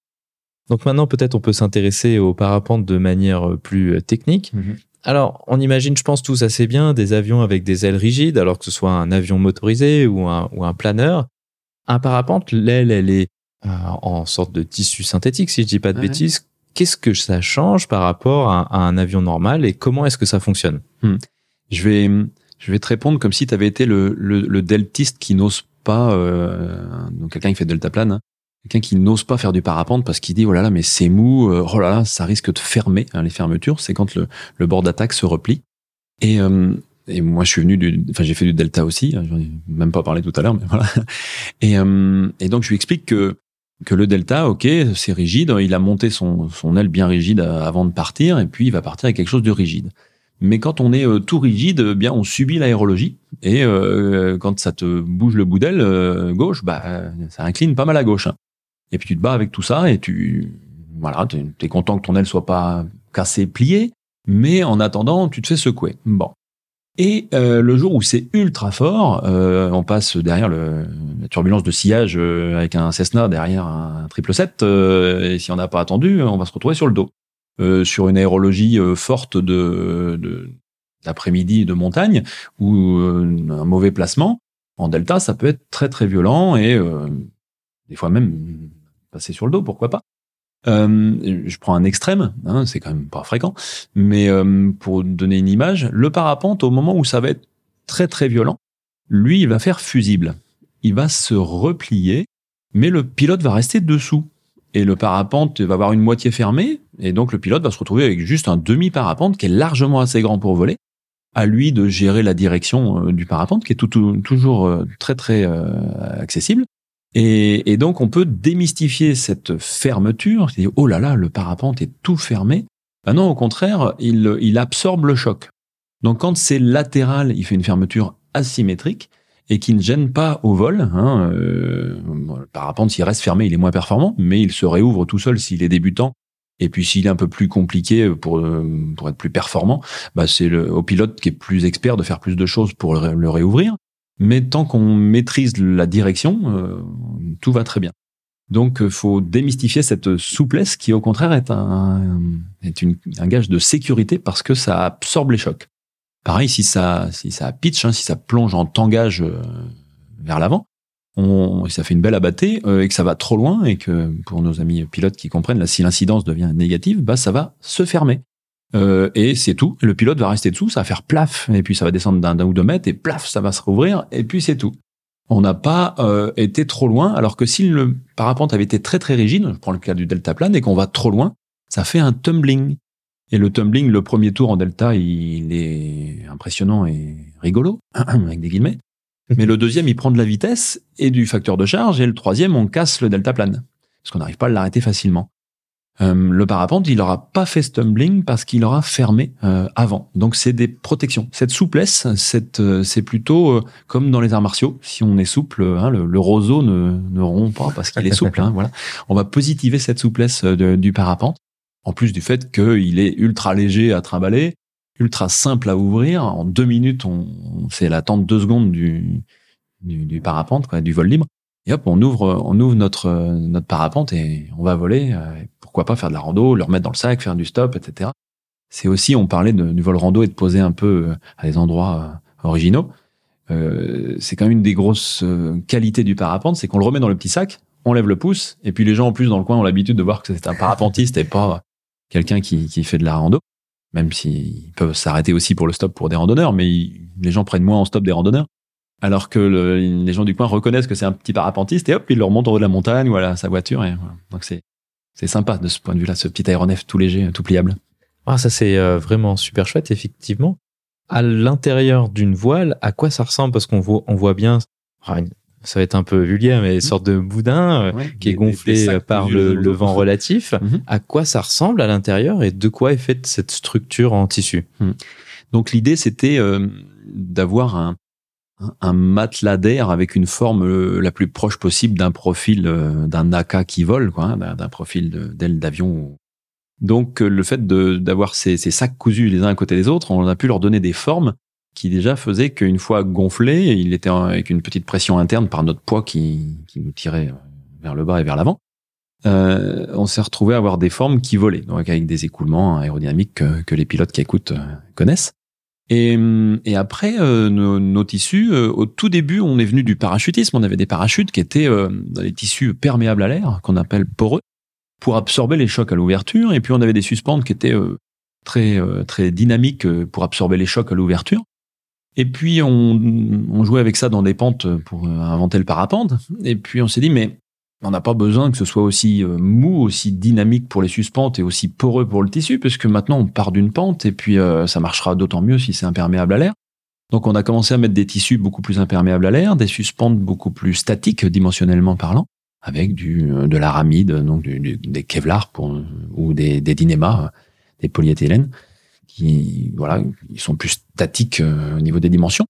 Donc maintenant, peut-être on peut s'intéresser au parapente de manière plus technique. Mm-hmm. Alors, on imagine, je pense tous assez bien, des avions avec des ailes rigides, alors que ce soit un avion motorisé ou un, ou un planeur. Un parapente, l'aile, elle est euh, en sorte de tissu synthétique, si je dis pas de bêtises. Qu'est-ce que ça change par rapport à, un avion normal et comment est-ce que ça fonctionne? Hmm. Je vais je vais te répondre comme si tu avais été le, le, deltiste qui n'ose pas, euh, donc quelqu'un qui fait deltaplane, hein, quelqu'un qui n'ose pas faire du parapente parce qu'il dit oh là là mais c'est mou, euh, oh là là ça risque de fermer hein, les fermetures, c'est quand le, le bord d'attaque se replie. Et, euh, et moi je suis venu du, enfin j'ai fait du delta aussi, hein, j'en ai même pas parlé tout à l'heure mais voilà. Et, euh, et donc je lui explique que que le delta, ok, c'est rigide, il a monté son, son aile bien rigide avant de partir et puis il va partir avec quelque chose de rigide. Mais quand on est tout rigide, eh bien on subit l'aérologie et quand ça te bouge le bout d'aile gauche, bah ça incline pas mal à gauche. Hein. Et puis tu te bats avec tout ça et tu, voilà, tu es content que ton aile soit pas cassée, pliée, mais en attendant, tu te fais secouer. Bon. Et euh, le jour où c'est ultra fort, euh, on passe derrière la turbulence de sillage euh, avec un Cessna derrière un triple 7, et si on n'a pas attendu, on va se retrouver sur le dos, sur une aérologie forte de d'après-midi de, montagne ou un mauvais placement. En delta, ça peut être très très violent et des fois même passer sur le dos, pourquoi pas. Euh, je prends un extrême, hein, c'est quand même pas fréquent, mais euh, pour donner une image, le parapente, au moment où ça va être très très violent, lui, il va faire fusible. Il va se replier, mais le pilote va rester dessous. Et le parapente va avoir une moitié fermée, et donc le pilote va se retrouver avec juste un demi-parapente qui est largement assez grand pour voler. À lui de gérer la direction euh, du parapente, qui est toujours très très accessible. Et, donc, on peut démystifier cette fermeture. C'est oh là là, le parapente est tout fermé. Ben non, au contraire, il, absorbe le choc. Donc, quand c'est latéral, il fait une fermeture asymétrique et qui ne gêne pas au vol. Hein, euh, le parapente, s'il reste fermé, il est moins performant, mais il se réouvre tout seul s'il est débutant. Et puis s'il est un peu plus compliqué pour, pour être plus performant, bah c'est au pilote qui est plus expert de faire plus de choses pour le réouvrir. Mais tant qu'on maîtrise la direction, euh, tout va très bien. Donc, euh, faut démystifier cette souplesse qui, au contraire, est un, est un gage de sécurité parce que ça absorbe les chocs. Pareil, si ça, si ça pitch, hein, si ça plonge en tangage euh, vers l'avant, on, ça fait une belle abattée et que ça va trop loin et que pour nos amis pilotes qui comprennent, là, si l'incidence devient négative, bah ça va se fermer. Euh, et c'est tout. Le pilote va rester dessous, ça va faire plaf, et puis ça va descendre d'un ou deux mètres, et plaf, ça va se rouvrir, et puis c'est tout. On n'a pas euh, été trop loin, alors que si le parapente avait été très très rigide, je prends le cas du deltaplane, et qu'on va trop loin, ça fait un tumbling. Et le tumbling, le premier tour en delta, il est impressionnant et rigolo, avec des guillemets. Mais le deuxième, il prend de la vitesse et du facteur de charge, et le troisième, on casse le deltaplane. Parce qu'on n'arrive pas à l'arrêter facilement. Euh, le parapente, il n'aura pas fait stumbling parce qu'il aura fermé euh, avant. Donc c'est des protections. Cette souplesse, euh, c'est plutôt comme dans les arts martiaux. Si on est souple, hein, le, roseau ne, ne rompt pas parce qu'il est souple. Hein, voilà. On va positiver cette souplesse du parapente. En plus du fait qu'il est ultra léger à trimballer, ultra simple à ouvrir. En deux minutes, on, c'est l'attente deux secondes du, du, du parapente, quoi, du vol libre. Et hop, on ouvre, on ouvre notre notre parapente et on va voler pourquoi pas faire de la rando, le remettre dans le sac, faire du stop, etc. C'est aussi, on parlait de, du vol rando et de poser un peu euh, à des endroits euh, originaux. Euh, c'est quand même une des grosses qualités du parapente, c'est qu'on le remet dans le petit sac, on lève le pouce, et puis les gens en plus dans le coin ont l'habitude de voir que c'est un parapentiste et pas quelqu'un qui, qui fait de la rando, même s'ils peuvent s'arrêter aussi pour le stop pour des randonneurs, mais les gens prennent moins en stop des randonneurs. Alors que le- les gens du coin reconnaissent que c'est un petit parapentiste et hop, ils le remontent en haut de la montagne, voilà, sa voiture. Et. Donc c'est c'est sympa de ce point de vue-là, ce petit aéronef tout léger, tout pliable. Ah, ça c'est euh, vraiment super chouette, effectivement. À l'intérieur d'une voile, à quoi ça ressemble? Parce qu'on voit, on voit bien, ça va être un peu vulgaire, mais une sorte de boudin euh, qui est gonflé euh, par le, le vent relatif. Mhm. À quoi ça ressemble à l'intérieur et de quoi est faite cette structure en tissu? Donc l'idée, c'était euh, d'avoir un, un- matelas d'air avec une forme euh, la plus proche possible d'un profil euh, d'un AK qui vole, quoi, hein, d'un profil d'aile d'avion. Donc euh, le fait d'avoir ces, sacs cousus les uns à côté des autres, on a pu leur donner des formes qui déjà faisaient qu'une fois gonflé, il était avec une petite pression interne par notre poids qui, nous tirait vers le bas et vers l'avant. On s'est retrouvé à avoir des formes qui volaient, donc avec des écoulements aérodynamiques que, les pilotes qui écoutent connaissent. Et, et après, euh, nos, nos tissus, euh, au tout début, on est venu du parachutisme. On avait des parachutes qui étaient euh, des tissus perméables à l'air, qu'on appelle poreux, pour absorber les chocs à l'ouverture. Et puis, on avait des suspentes qui étaient euh, très, euh, très dynamiques euh, pour absorber les chocs à l'ouverture. Et puis, on, on jouait avec ça dans des pentes pour inventer le parapente. Et puis, on s'est dit, mais on n'a pas besoin que ce soit aussi euh, mou, aussi dynamique pour les suspentes et aussi poreux pour le tissu, puisque maintenant on part d'une pente et puis euh, ça marchera d'autant mieux si c'est imperméable à l'air. Donc on a commencé à mettre des tissus beaucoup plus imperméables à l'air, des suspentes beaucoup plus statiques dimensionnellement parlant, avec du euh, de l'aramide, donc des Kevlar pour, ou des, des Dynéma, euh, des polyéthylènes, qui voilà, ils sont plus statiques au niveau des dimensions.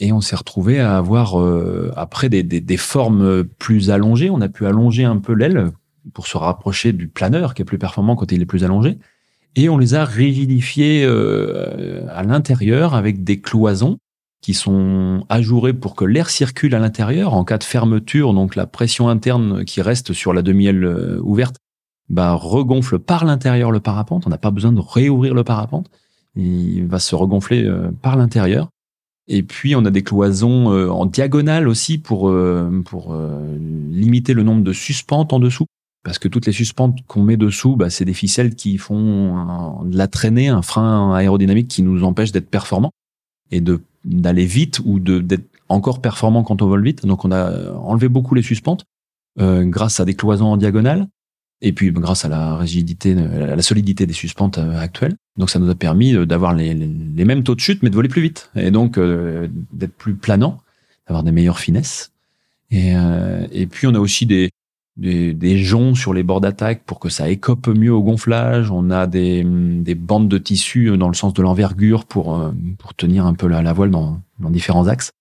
Et on s'est retrouvé à avoir euh, après des, formes plus allongées. On a pu allonger un peu l'aile pour se rapprocher du planeur qui est plus performant quand il est plus allongé. Et on les a rigidifiés euh, à l'intérieur avec des cloisons qui sont ajourées pour que l'air circule à l'intérieur en cas de fermeture. Donc la pression interne qui reste sur la demi-aile euh, ouverte bah, regonfle par l'intérieur le parapente. On n'a pas besoin de réouvrir le parapente. Il va se regonfler euh, par l'intérieur. Et puis on a des cloisons euh, en diagonale aussi pour euh, pour euh, limiter le nombre de suspentes en dessous. Parce que toutes les suspentes qu'on met dessous, bah, c'est des ficelles qui font de la traînée, un frein aérodynamique qui nous empêche d'être performants et de d'aller vite ou d'être encore performant quand on vole vite. Donc on a enlevé beaucoup les suspentes euh, grâce à des cloisons en diagonale et puis bah, grâce à la rigidité, à la solidité des suspentes euh, actuelles. Donc ça nous a permis euh, d'avoir les, mêmes taux de chute mais de voler plus vite et donc euh, d'être plus planant, d'avoir des meilleures finesses. Et, euh, puis on a aussi des, joncs sur les bords d'attaque pour que ça écope mieux au gonflage. On a des, des bandes de tissu dans le sens de l'envergure pour, euh, tenir un peu la, voile dans, différents axes.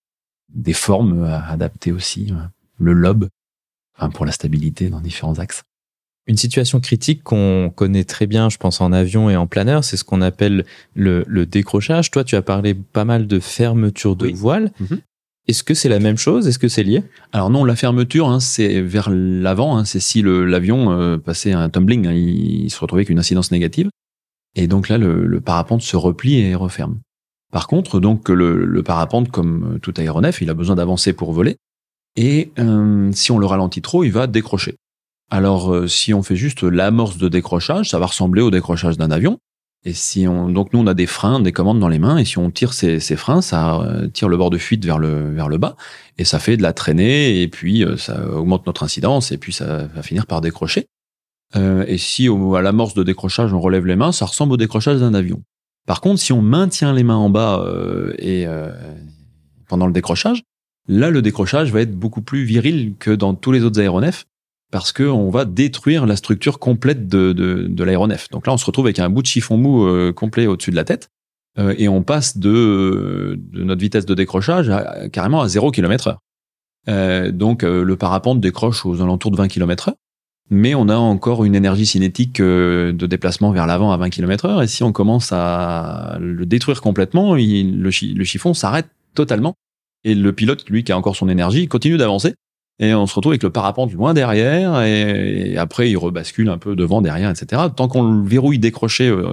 Des formes euh, adaptées aussi, euh, le lobe, pour la stabilité dans différents axes. Une situation critique qu'on connaît très bien, je pense, en avion et en planeur, c'est ce qu'on appelle le, le décrochage. Toi, tu as parlé pas mal de fermeture de Oui. voile. Mhm. Est-ce que c'est la même chose? Est-ce que c'est lié? Alors non, la fermeture, hein, c'est vers l'avant. Hein, c'est si l'avion euh, passait un tumbling, hein, il, il se retrouvait avec une incidence négative. Et donc là, le, le parapente se replie et referme. Par contre, donc le, le parapente, comme euh, tout aéronef, il a besoin d'avancer pour voler. Et euh, si on le ralentit trop, il va décrocher. Alors, euh, si on fait juste l'amorce de décrochage, ça va ressembler au décrochage d'un avion. Et si on, donc nous, on a des freins, des commandes dans les mains, et si on tire ces, freins, ça euh, tire le bord de fuite vers le, vers le bas, et ça fait de la traînée, et puis euh, ça augmente notre incidence, et puis ça va finir par décrocher. Et si au, à l'amorce de décrochage, on relève les mains, ça ressemble au décrochage d'un avion. Par contre, si on maintient les mains en bas et pendant le décrochage, là, le décrochage va être beaucoup plus viril que dans tous les autres aéronefs, parce qu'on va détruire la structure complète de, de, l'aéronef. Donc là, on se retrouve avec un bout de chiffon mou euh, complet au-dessus de la tête, euh, et on passe de, notre vitesse de décrochage à, carrément à 0 km heure. Euh, donc euh, le parapente décroche aux alentours de 20 km heure, mais on a encore une énergie cinétique euh, de déplacement vers l'avant à 20 km heure, et si on commence à le détruire complètement, le chiffon s'arrête totalement, et le pilote, lui, qui a encore son énergie, continue d'avancer, et on se retrouve avec le parapente loin derrière, et, après il rebascule un peu devant, derrière, etc. Tant qu'on le verrouille décroché euh,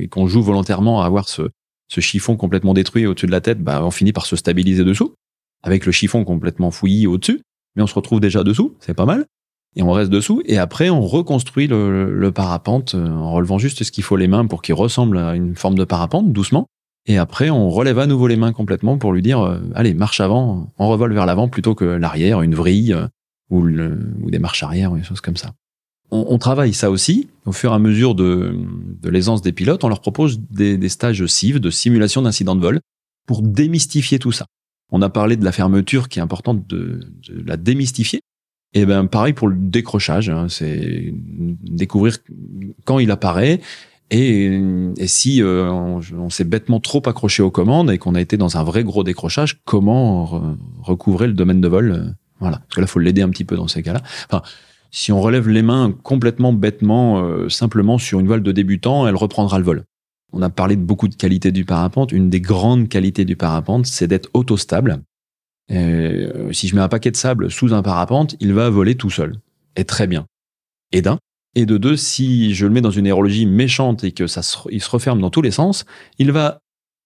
et qu'on joue volontairement à avoir ce, ce chiffon complètement détruit au-dessus de la tête, bah, on finit par se stabiliser dessous, avec le chiffon complètement fouillis au-dessus, mais on se retrouve déjà dessous, c'est pas mal, et on reste dessous, et après on reconstruit le, le parapente euh, en relevant juste ce qu'il faut les mains pour qu'il ressemble à une forme de parapente, doucement, et après, on relève à nouveau les mains complètement pour lui dire, euh, allez, marche avant, on revole vers l'avant plutôt que l'arrière, une vrille euh, ou, ou, des marches arrière ou des choses comme ça. On, on, travaille ça aussi. Au fur et à mesure de, de l'aisance des pilotes, on leur propose des, des stages CIV, de simulation d'incidents de vol, pour démystifier tout ça. On a parlé de la fermeture qui est importante de, de la démystifier. Et ben pareil pour le décrochage, hein, c'est découvrir quand il apparaît et, et si euh, on, s'est bêtement trop accroché aux commandes et qu'on a été dans un vrai gros décrochage, comment recouvrer le domaine de vol euh, Voilà, parce que là, faut l'aider un petit peu dans ces cas-là. Enfin, si on relève les mains complètement bêtement, euh, simplement sur une voile de débutant, elle reprendra le vol. On a parlé de beaucoup de qualités du parapente. Une des grandes qualités du parapente, c'est d'être autostable. Euh, si je mets un paquet de sable sous un parapente, il va voler tout seul. Et très bien. Et d'un, et de deux, si je le mets dans une aérologie méchante et que ça se, il se referme dans tous les sens, il va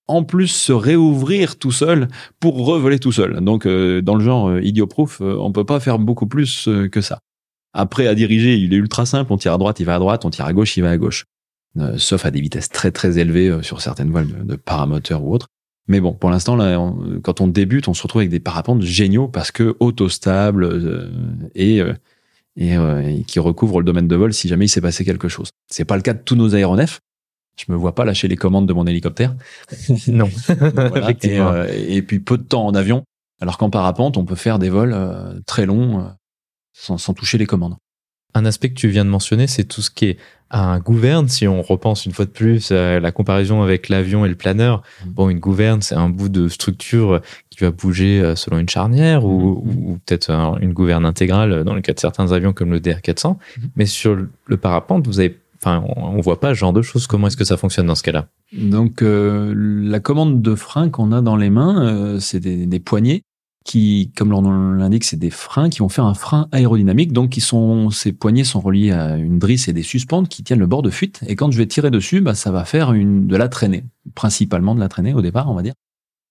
en plus se réouvrir tout seul pour revoler tout seul. Donc euh, dans le genre euh, idiot-proof, euh, on peut pas faire beaucoup plus que ça. Après à diriger, il est ultra simple, on tire à droite, il va à droite, on tire à gauche, il va à gauche. sauf à des vitesses très très élevées sur certaines voiles de, de paramoteur ou autres. Mais bon, pour l'instant, là, quand on débute, on se retrouve avec des parapentes géniaux parce que autostable et euh, et, qui recouvre le domaine de vol si jamais il s'est passé quelque chose. C'est pas le cas de tous nos aéronefs. Je me vois pas lâcher les commandes de mon hélicoptère. non. Euh, et, puis peu de temps en avion, alors qu'en parapente, on peut faire des vols euh, très longs sans, sans toucher les commandes. Un aspect que tu viens de mentionner, c'est tout ce qui est un gouverne. Si on repense une fois de plus à la comparaison avec l'avion et le planeur, mmh. bon, une gouverne, c'est un bout de structure qui va bouger euh, selon une charnière ou, mmh. peut-être une gouverne intégrale dans le cas de certains avions comme le DR400. Mmh. Mais sur le parapente, vous avez Enfin, on, voit pas ce genre de choses. Comment est-ce que ça fonctionne dans ce cas-là? Donc, euh, la commande de frein qu'on a dans les mains, euh, c'est des, des, poignées qui, comme leur l'indique, c'est des freins qui vont faire un frein aérodynamique. Donc, qui sont, ces poignées sont reliées à une drisse et des suspentes qui tiennent le bord de fuite. Et quand je vais tirer dessus, bah, ça va faire une, de la traînée, principalement de la traînée au départ, on va dire.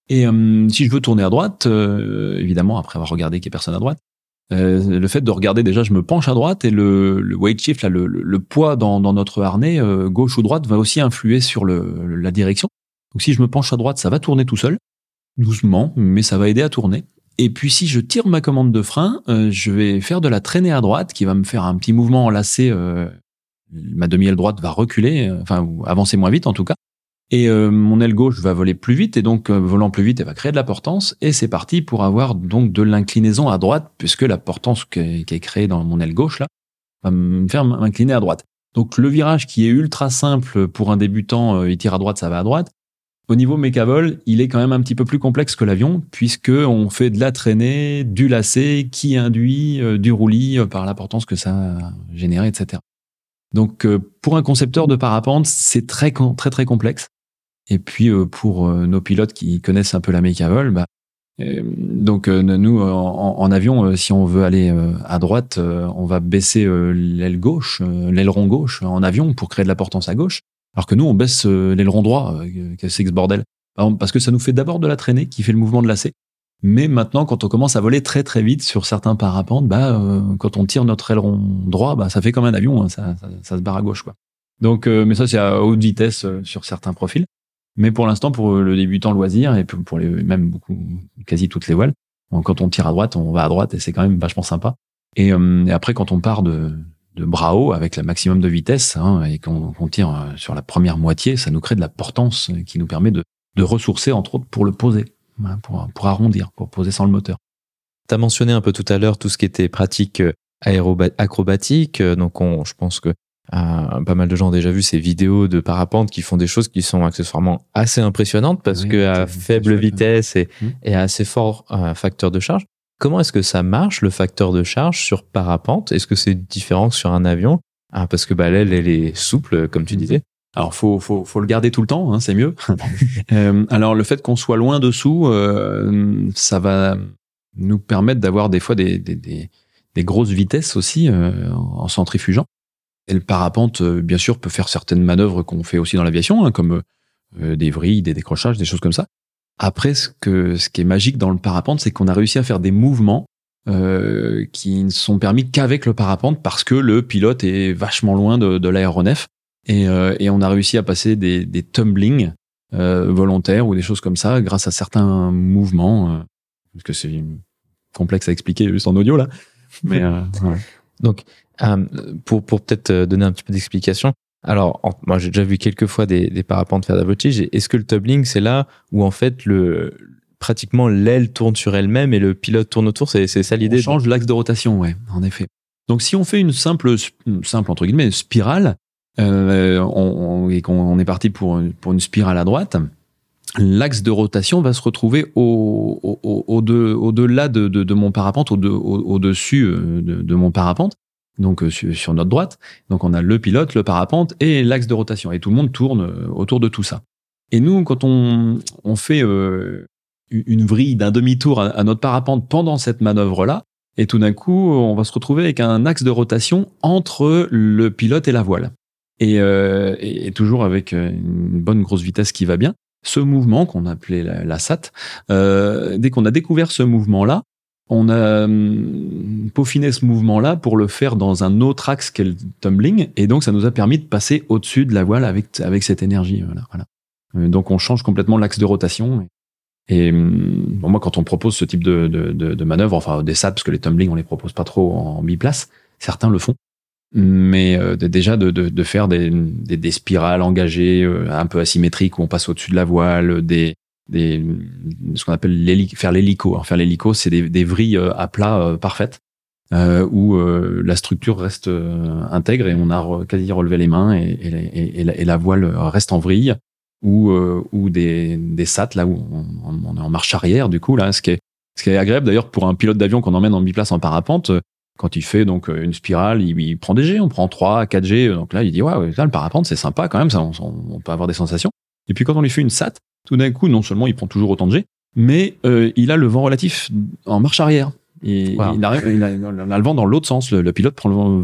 Et euh, si je veux tourner à droite, euh, évidemment, après avoir regardé qu'il n'y a personne à droite, euh, le fait de regarder déjà, je me penche à droite et le, le weight shift, là, le, le, poids dans, dans, notre harnais, gauche ou droite, va aussi influer sur la direction. Donc si je me penche à droite, ça va tourner tout seul, doucement, mais ça va aider à tourner. Et puis si je tire ma commande de frein, euh, je vais faire de la traînée à droite qui va me faire un petit mouvement enlacé. Euh, ma demi-aile droite va reculer, euh, enfin avancer moins vite en tout cas. Et mon aile gauche va voler plus vite et donc volant plus vite, elle va créer de la portance. Et c'est parti pour avoir donc de l'inclinaison à droite puisque la portance qui est créée dans mon aile gauche là va me faire m'incliner à droite. Donc le virage qui est ultra simple pour un débutant, il tire à droite, ça va à droite. Au niveau mécavol, il est quand même un petit peu plus complexe que l'avion, puisque on fait de la traînée, du lacet, qui induit euh, du roulis euh, par l'importance que ça a etc. Donc, euh, pour un concepteur de parapente, c'est très, très, très complexe. Et puis, pour nos pilotes qui connaissent un peu la mécavol, bah, donc nous, en, avion, si on veut aller à droite, on va baisser l'aile gauche, l'aileron gauche en avion pour créer de la portance à gauche. Alors que nous, on baisse euh, l'aileron droit, euh, c'est ce bordel. Parce que ça nous fait d'abord de la traînée qui fait le mouvement de lacet. Mais maintenant, quand on commence à voler très très vite sur certains parapentes, bah, euh, quand on tire notre aileron droit, bah, ça fait comme un avion, hein, ça, se barre à gauche. Quoi. Donc, mais ça, c'est à haute vitesse sur certains profils. Mais pour l'instant, pour le débutant loisir et pour les, même beaucoup, quasi toutes les voiles, quand on tire à droite, on va à droite et c'est quand même vachement sympa. Et après, quand on part de, de bras haut avec le maximum de vitesse hein, et qu'on tire euh, sur la première moitié, ça nous crée de la portance qui nous permet de, de ressourcer entre autres pour le poser, hein, pour, pour arrondir, pour poser sans le moteur. Tu as mentionné un peu tout à l'heure tout ce qui était pratique euh, acrobatique, euh, donc on, je pense que pas mal de gens ont déjà vu ces vidéos de parapente qui font des choses qui sont accessoirement assez impressionnantes parce que à faible vitesse et, mmh. et, à assez fort facteur de charge. Comment est-ce que ça marche, le facteur de charge sur parapente? Est-ce que c'est différent que sur un avion? Ah, Parce que bah, l'aile, elle est souple, comme tu disais. Alors faut faut faut le garder tout le temps, hein, c'est mieux. euh, alors le fait qu'on soit loin dessous, euh, ça va nous permettent d'avoir des fois des, des, des, des grosses vitesses aussi euh, en centrifugeant. Et le parapente, bien sûr, peut faire certaines manœuvres qu'on fait aussi dans l'aviation, hein, comme des vrilles, des décrochages, des choses comme ça. Après, ce, que, ce qui est magique dans le parapente, c'est qu'on a réussi à faire des mouvements euh, qui ne sont permis qu'avec le parapente parce que le pilote est vachement loin de, de l'aéronef. Et, euh, et, on a réussi à passer des, des tumblings euh, volontaires ou des choses comme ça grâce à certains mouvements. parce que c'est complexe à expliquer juste en audio là. Mais voilà. Donc, pour, pour peut-être donner un petit peu d'explication, alors, moi, j'ai déjà vu quelques fois des, parapentes faire de la. Est-ce que le tumbling, c'est là où en fait le pratiquement l'aile tourne sur elle-même et le pilote tourne autour? C'est ça l'idée? On change l'axe de rotation, ouais, en effet. Donc, si on fait une simple, simple entre guillemets, spirale, euh, et qu'on est parti pour, pour une spirale à droite, l'axe de rotation va se retrouver au, au, au, au delà de, de, mon parapente, au, au, dessus euh, de, mon parapente donc euh, sur, notre droite. Donc on a le pilote, le parapente et l'axe de rotation. Et tout le monde tourne euh, autour de tout ça. Et nous, quand on, fait euh, une vrille d'un demi-tour à, notre parapente pendant cette manœuvre-là, et tout d'un coup, on va se retrouver avec un axe de rotation entre le pilote et la voile. Et, toujours avec une bonne grosse vitesse qui va bien. Ce mouvement qu'on appelait la, la SAT, dès qu'on a découvert ce mouvement-là, on a hum, peaufiné ce mouvement-là pour le faire dans un autre axe qu'est le tumbling, et donc ça nous a permis de passer au-dessus de la voile avec, avec cette énergie. Voilà. Euh, donc on change complètement l'axe de rotation. Et, hum, bon, moi, quand on propose ce type de, de, de, de manœuvre, enfin des SAT, parce que les tumblings, on les propose pas trop en biplace, certains le font, mais euh, déjà de, de, de faire des, des, des, spirales engagées euh, un peu asymétriques où on passe au-dessus de la voile, des, ce qu'on appelle faire l'hélico. Faire l'hélico, c'est des, vrilles euh, à plat euh, parfaites euh, où la structure reste intègre et on a quasi relevé les mains et, la, voile reste en vrille ou, des, des là où on, est en marche arrière du coup là, ce qui est, agréable d'ailleurs pour un pilote d'avion qu'on emmène en biplace en parapente. Quand il fait donc une spirale, il, prend des G, on prend 3, 4 G, donc là il dit ouais, le parapente c'est sympa quand même, ça, on, on peut avoir des sensations. Et puis quand on lui fait une SAT, tout d'un coup, non seulement il prend toujours autant de G, mais euh, il a le vent relatif en marche arrière. Et il, a, le vent dans l'autre sens. Le, pilote prend le vent,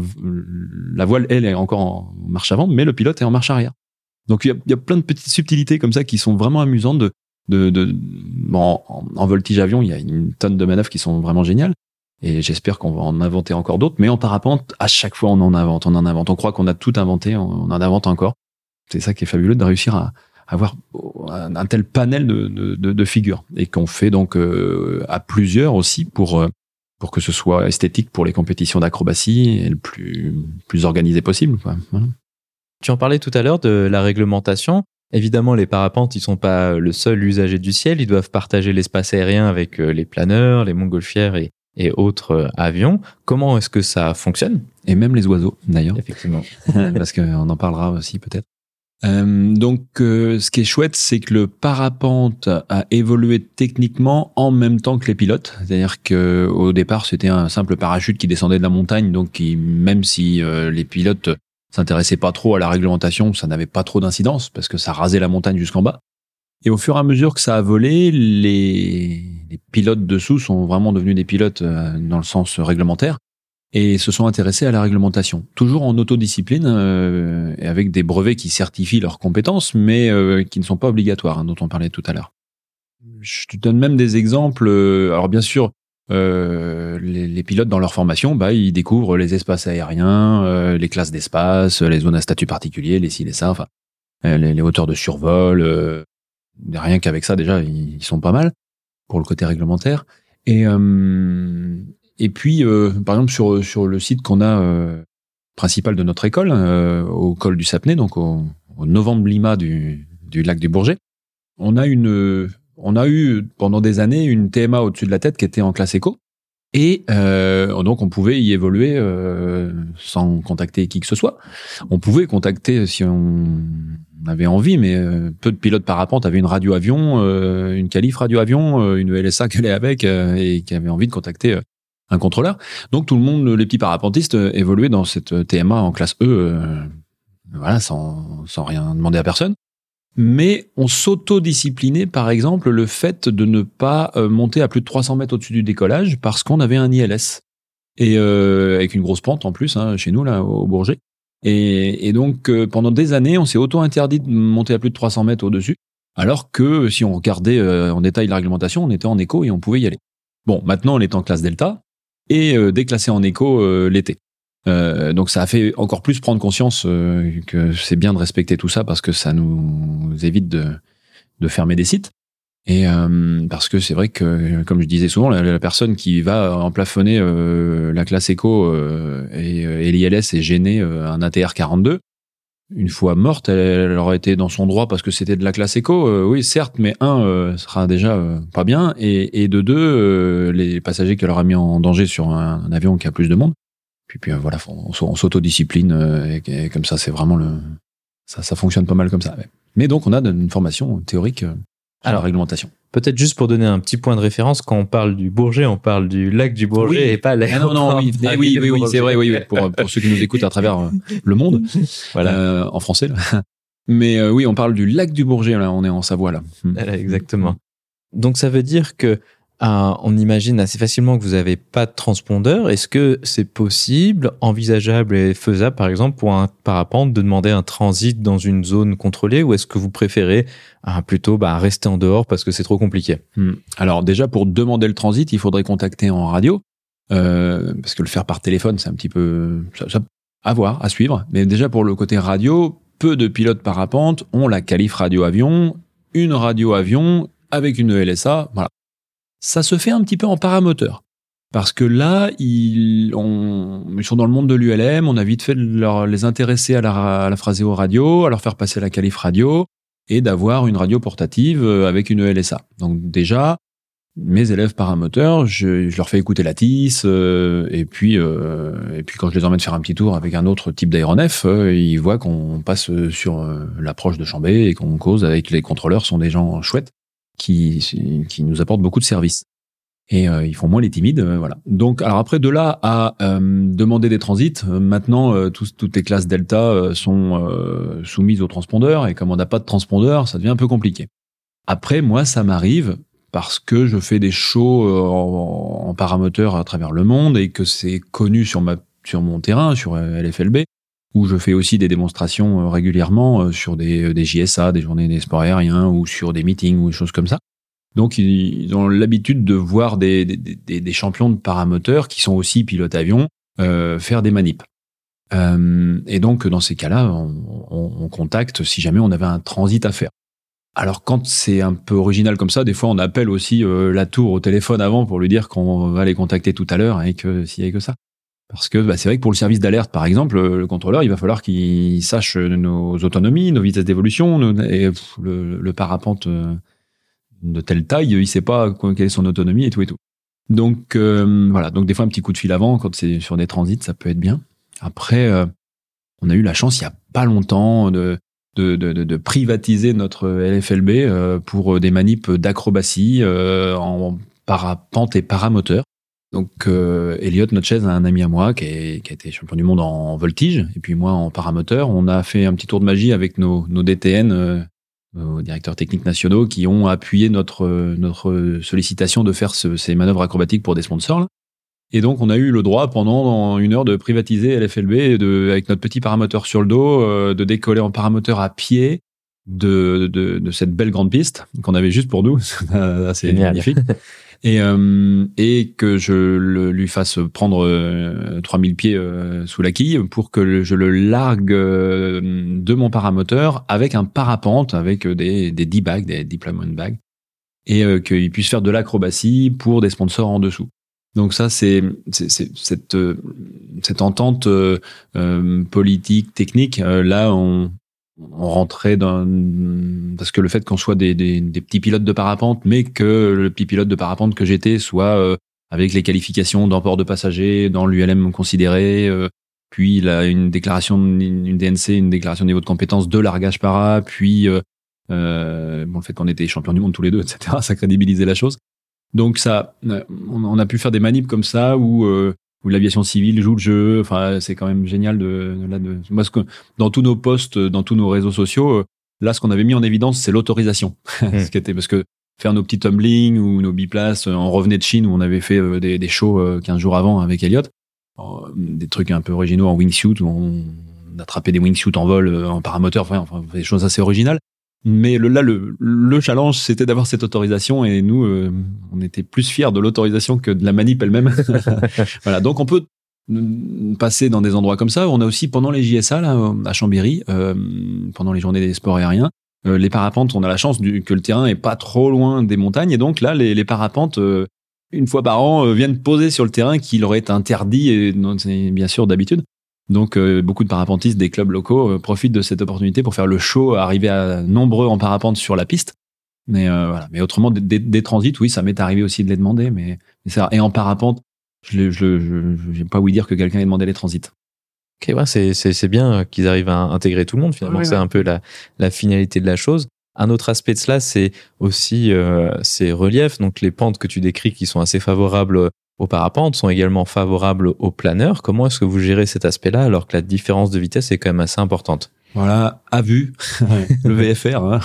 la voile, elle, est encore en marche avant, mais le pilote est en marche arrière. Donc il y a, il y a plein de petites subtilités comme ça qui sont vraiment amusantes. De, de, de bon, en, en, voltige avion, il y a une tonne de manœuvres qui sont vraiment géniales. Et j'espère qu'on va en inventer encore d'autres. Mais en parapente, à chaque fois, on en invente, on en invente. On croit qu'on a tout inventé, on en invente encore. C'est ça qui est fabuleux de réussir à, avoir un, tel panel de, de, de figures et qu'on fait donc euh, à plusieurs aussi pour euh, pour que ce soit esthétique pour les compétitions d'acrobatie et le plus plus organisé possible. Quoi. Voilà. Tu en parlais tout à l'heure de la réglementation. Évidemment, les parapentes, ils sont pas le seul usager du ciel. Ils doivent partager l'espace aérien avec euh, les planeurs, les montgolfières et, et autres avions. Comment est-ce que ça fonctionne? Et même les oiseaux, d'ailleurs. Effectivement. Parce qu'on en parlera aussi peut-être. Euh, donc, euh, ce qui est chouette, c'est que le parapente a évolué techniquement en même temps que les pilotes. C'est-à-dire que au départ, c'était un simple parachute qui descendait de la montagne, donc même si euh, les pilotes s'intéressaient pas trop à la réglementation, ça n'avait pas trop d'incidence parce que ça rasait la montagne jusqu'en bas. Et au fur et à mesure que ça a volé, les, les pilotes dessous sont vraiment devenus des pilotes dans le sens réglementaire et se sont intéressés à la réglementation, toujours en autodiscipline euh, et avec des brevets qui certifient leurs compétences, mais euh, qui ne sont pas obligatoires, hein, dont on parlait tout à l'heure. Je te donne même des exemples. Euh, alors bien sûr, euh, les, les, pilotes dans leur formation, bah, ils découvrent les espaces aériens, euh, les classes d'espace, les zones à statut particulier, les ci, les ça, enfin, les, les, hauteurs de survol. rien qu'avec ça, déjà, ils, ils, sont pas mal pour le côté réglementaire. Et, et puis, euh, par exemple, sur, sur le site qu'on a euh, principal de notre école, euh, au col du Sapnay, donc au, au novembre Lima du, du lac du Bourget, on a une, on a eu pendant des années une TMA au-dessus de la tête qui était en classe éco. Et donc on pouvait y évoluer sans contacter qui que ce soit. On pouvait contacter si on avait envie, mais peu de pilotes parapente avaient une radio avion, une qualif radio avion, une LSA qu'elle est avec et qui avait envie de contacter un contrôleur. Donc tout le monde, les petits parapentistes, euh, évoluaient dans cette euh, TMA en classe E, euh, voilà, sans, sans rien demander à personne. mais on s'autodisciplinait par exemple le fait de ne pas monter à plus de 300 mètres au-dessus du décollage parce qu'on avait un ILS et avec une grosse pente en plus hein, chez nous là au Bourget. Et, donc pendant des années, on s'est auto-interdit de monter à plus de 300 mètres au-dessus, alors que si on regardait en détail la réglementation, on était en éco et on pouvait y aller. Bon, maintenant on est en classe delta et déclassé en éco l'été. Euh, donc ça a fait encore plus prendre conscience euh, que c'est bien de respecter tout ça parce que ça nous évite de, fermer des sites. Et euh, parce que c'est vrai que, comme je disais souvent, la, personne qui va en plafonner la classe éco et, et l'ILS et gêner un ATR 42, une fois morte, elle, aurait été dans son droit parce que c'était de la classe éco. oui, certes, mais un sera déjà pas bien, et, et de deux, les passagers qu'elle aura mis en danger sur un, un avion qui a plus de monde puis, puis euh, voilà, on, on s'autodiscipline euh, et, comme ça, c'est vraiment le, ça, ça fonctionne pas mal comme ça. Mais donc, on a une formation théorique euh, la réglementation. Peut-être juste pour donner un petit point de référence, quand on parle du Bourget, on parle du lac du Bourget et pas l'air. Ah non, non, oui, oui, oui, oui c'est vrai, oui, oui, pour, pour ceux qui nous écoutent à travers le monde, voilà, en français. Là. Mais oui, on parle du lac du Bourget, là, on est en Savoie, là. Exactement. Donc ça veut dire que on imagine assez facilement que vous n'avez pas de transpondeur. Est-ce que c'est possible, envisageable et faisable, par exemple, pour un parapente de demander un transit dans une zone contrôlée ou est-ce que vous préférez ah, plutôt bah, rester en dehors parce que c'est trop compliqué? Hmm. Alors déjà, pour demander le transit, il faudrait contacter en radio. Euh, parce que le faire par téléphone, c'est un petit peu ça, à voir, à suivre. Mais déjà pour le côté radio, peu de pilotes parapente ont la qualif radio-avion, une radio-avion avec une ELSA. Voilà ça se fait un petit peu en paramoteur. Parce que là, ils, sont dans le monde de l'ULM, on a vite fait de les intéresser à la, à la radio, à leur faire passer la qualif radio, et d'avoir une radio portative euh, avec une ELSA. Donc déjà, mes élèves paramoteurs, je, je leur fais écouter la TIS, euh, et puis euh, et puis quand je les emmène faire un petit tour avec un autre type d'aéronef, ils voient qu'on passe sur l'approche de Chambé et qu'on cause avec les contrôleurs, sont des gens chouettes qui, nous apportent beaucoup de services. Et euh, ils font moins les timides, euh, voilà. Donc, alors après, de là à euh, demander des transits, maintenant, toutes les classes Delta sont soumises au transpondeur, et comme on n'a pas de transpondeur, ça devient un peu compliqué. Après, moi, ça m'arrive parce que je fais des shows en, en, paramoteur à travers le monde et que c'est connu sur ma sur mon terrain, sur LFLB, où je fais aussi des démonstrations euh, régulièrement euh, sur des, euh, JSA, des journées des sports aériens, ou sur des meetings ou des choses comme ça. Donc ils ont l'habitude de voir des, champions de paramoteurs qui sont aussi pilotes avions faire des manips. Et donc dans ces cas-là, on, on, on, contacte si jamais on avait un transit à faire. Alors quand c'est un peu original comme ça, des fois on appelle aussi la tour au téléphone avant pour lui dire qu'on va les contacter tout à l'heure et que s'il y a que ça. Parce que bah, c'est vrai que pour le service d'alerte, par exemple, le contrôleur, il va falloir qu'il sache nos autonomies, nos vitesses d'évolution, et le, parapente euh, de telle taille, il sait pas quelle est son autonomie et tout et tout. Donc euh, voilà, donc des fois un petit coup de fil avant, quand c'est sur des transits, ça peut être bien. Après, euh, on a eu la chance il y a pas longtemps de privatiser notre LFLB pour des manips d'acrobatie en parapente et paramoteur. Donc euh, Elliot Notchez, un ami à moi qui, est, qui, a été champion du monde en voltige, et puis moi en paramoteur. On a fait un petit tour de magie avec nos, nos DTN, euh, nos directeurs techniques nationaux, qui ont appuyé notre, notre sollicitation de faire ce, ces manœuvres acrobatiques pour des sponsors. Là. Et donc on a eu le droit pendant une heure de privatiser LFLB de, avec notre petit paramoteur sur le dos, euh, de décoller en paramoteur à pied de, de, de cette belle grande piste qu'on avait juste pour nous, assez magnifique. et, euh, et que je le, lui fasse prendre euh, 3000 pieds euh, sous la quille pour que je le largue euh, de mon paramoteur avec un parapente, avec des, des D-bags, des deployment bags, et euh, qu'il puisse faire de l'acrobatie pour des sponsors en dessous. Donc ça, c'est cette, cette entente politique, technique. là, on, on rentrait dans parce que le fait qu'on soit des, des, des, petits pilotes de parapente, mais que le petit pilote de parapente que j'étais soit euh, avec les qualifications d'emport de passagers dans l'ULM considéré, euh, puis là, une déclaration, une DNC, une déclaration de niveau de compétence de largage para, puis euh, euh, bon, le fait qu'on était champions du monde tous les deux, etc., ça crédibilisait la chose. Donc ça, on a pu faire des manips comme ça où où l'aviation civile joue le jeu. Enfin, c'est quand même génial de, de, de, parce que dans tous nos posts, dans tous nos réseaux sociaux, Là, ce qu'on avait mis en évidence, c'est l'autorisation. Hmm. ce qui était parce que faire nos petits tumblings ou nos biplaces, euh, on revenait de Chine où on avait fait euh, des, des shows euh, 15 jours avant avec Elliot, Euh, des trucs un peu originaux en wingsuit où on attrapait des wingsuits en vol, euh, en paramoteur, enfin, enfin des choses assez originales. Mais le, là, le, le challenge, c'était d'avoir cette autorisation et nous, euh, on était plus fiers de l'autorisation que de la manip elle-même. voilà, donc on peut passer dans des endroits comme ça. On a aussi pendant les JSA là à Chambéry, euh, pendant les journées des sports aériens, euh, les parapentes, on a la chance du, que le terrain est pas trop loin des montagnes et donc là, les, les parapentes. euh, une fois par an, euh, viennent poser sur le terrain qui leur est interdit, et non, c'est bien sûr d'habitude. Donc, euh, beaucoup de parapentistes des clubs locaux euh, profitent de cette opportunité pour faire le show, arriver à nombreux en parapente sur la piste. Mais euh, voilà. Mais autrement, des, des- des transits, oui, ça m'est arrivé aussi de les demander. Mais, mais ça, et en parapente, je n'ai je, je, j'ai pas ouï dire que quelqu'un ait demandé les transits. Ok, ouais, c'est, c'est, c'est bien qu'ils arrivent à intégrer tout le monde, finalement. Ouais, c'est ouais. un peu la, la finalité de la chose. Un autre aspect de cela, c'est aussi euh, ces reliefs. Donc, les pentes que tu décris qui sont assez favorables aux parapentes sont également favorables aux planeurs. Comment est-ce que vous gérez cet aspect-là alors que la différence de vitesse est quand même assez importante? Voilà, à vue, le VFR. hein.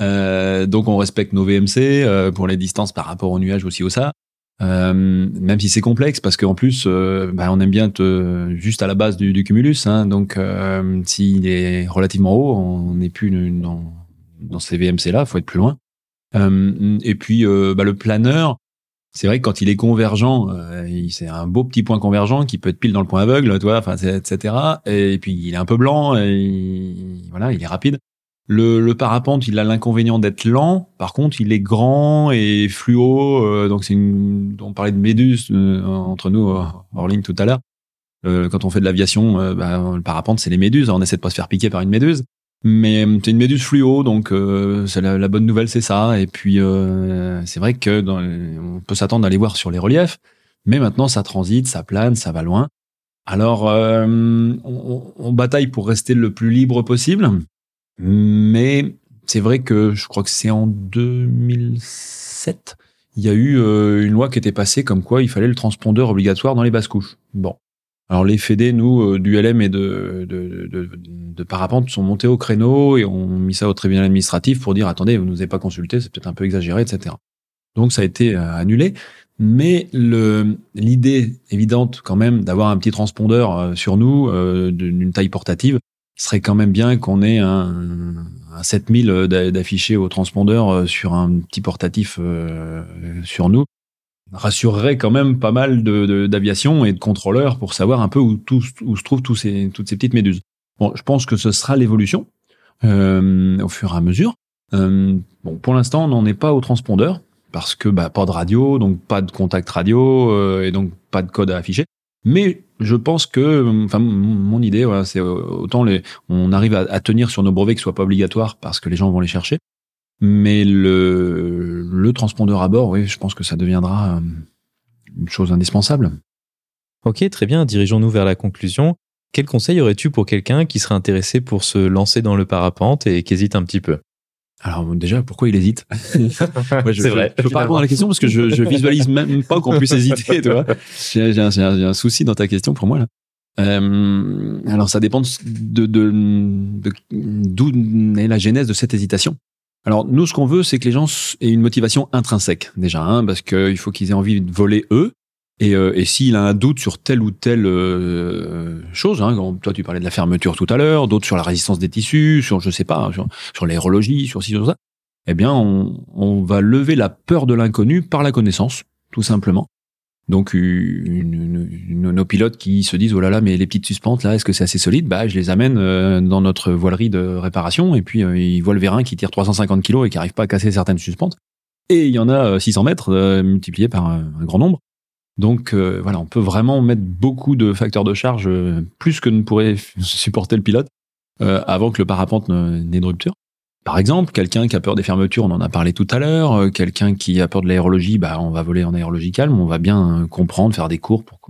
Euh, donc on respecte nos VMC euh, pour les distances par rapport au nuage aussi au ça. Euh, même si c'est complexe parce qu'en plus bah, on aime bien te, juste à la base du, cumulus hein, donc s'il est relativement haut on n'est plus dans, ces VMC là faut être plus loin et puis bah, le planeur c'est vrai que quand il est convergent euh, c'est un beau petit point convergent qui peut être pile dans le point aveugle tu vois enfin etc et puis il est un peu blanc et il- voilà il est rapide le, le parapente, il a l'inconvénient d'être lent. Par contre, il est grand et fluo. euh, donc, c'est une. On parlait de méduse euh, entre nous euh, hors ligne tout à l'heure. Euh, quand on fait de l'aviation, euh, bah, le parapente, c'est les méduses. On essaie de pas se faire piquer par une méduse. Mais euh, c'est une méduse fluo, donc euh, la, bonne nouvelle, c'est ça. Et puis, euh, c'est vrai que on peut s'attendre à les voir sur les reliefs. Mais maintenant, ça transite, ça plane, ça va loin. Alors, euh, on, on- on bataille pour rester le plus libre possible. Mais c'est vrai que je crois que c'est en 2007, il y a eu euh, une loi qui était passée comme quoi il fallait le transpondeur obligatoire dans les basses couches. Bon. Alors les fédés, nous, euh, du LM et de, de, de, parapente, sont montés au créneau et ont mis ça au tribunal administratif pour dire attendez, vous nous avez pas consulté, c'est peut-être un peu exagéré, etc. Donc ça a été euh, annulé. Mais l'idée évidente quand même d'avoir un petit transpondeur euh, sur nous d'une taille portative serait quand même bien qu'on ait un, un 7000 d'a- d'affichés au transpondeur sur un petit portatif sur nous rassurerait quand même pas mal de- de- d'aviation et de contrôleurs pour savoir un peu où, se trouvent tous ces, toutes ces petites méduses. Bon, je pense que ce sera l'évolution euh, au fur et à mesure. Euh, bon, pour l'instant, on n'en est pas au transpondeur parce que bah, pas de radio, donc pas de contact radio euh, et donc pas de code à afficher. Mais je pense que, enfin, mon- idée, voilà, c'est autant les, on arrive à, tenir sur nos brevets qui soient pas obligatoires parce que les gens vont les chercher. Mais le, le transpondeur à bord, oui, je pense que ça deviendra euh, une chose indispensable. Ok, très bien. Dirigeons-nous vers la conclusion. Quel conseil aurais-tu pour quelqu'un qui serait intéressé pour se lancer dans le parapente et qui hésite un petit peu? Alors déjà, pourquoi il hésite? C'est vrai, Je, je peux pas répondre à la question parce que je, je visualise même pas qu'on puisse hésiter. Tu vois J'ai un, souci dans ta question pour moi là. Euh, alors ça dépend de de- de- d'où est la genèse de cette hésitation. Alors nous, ce qu'on veut, c'est que les gens aient une motivation intrinsèque déjà, hein, parce qu'il faut qu'ils aient envie de voler eux. Et, euh, et s'il a un doute sur telle ou telle euh, chose, hein, quand- toi tu parlais de la fermeture tout à l'heure, d'autres sur la résistance des tissus, sur je sais pas, sur, sur sur ci, sur ça, eh bien on, on va lever la peur de l'inconnu par la connaissance, tout simplement. Donc nos pilotes qui se disent oh là là mais les petites suspentes là est-ce que c'est assez solide? Bah je les amène euh, dans notre voilerie de réparation. Et puis euh, ils voient le vérin qui tire 350 kilos et qui arrive pas à casser certaines suspentes. Et il y en a euh, 600 mètres euh, multipliés par un, grand nombre. Donc voilà on peut vraiment mettre beaucoup de facteurs de charge plus que ne pourrait supporter le pilote avant que le parapente n'ait de rupture par exemple, quelqu'un qui a peur des fermetures, on en a parlé tout à l'heure. euh, Quelqu'un qui a peur de l'aérologie, bah, on va voler en aérologie calme. On va bien euh, comprendre, faire des cours pour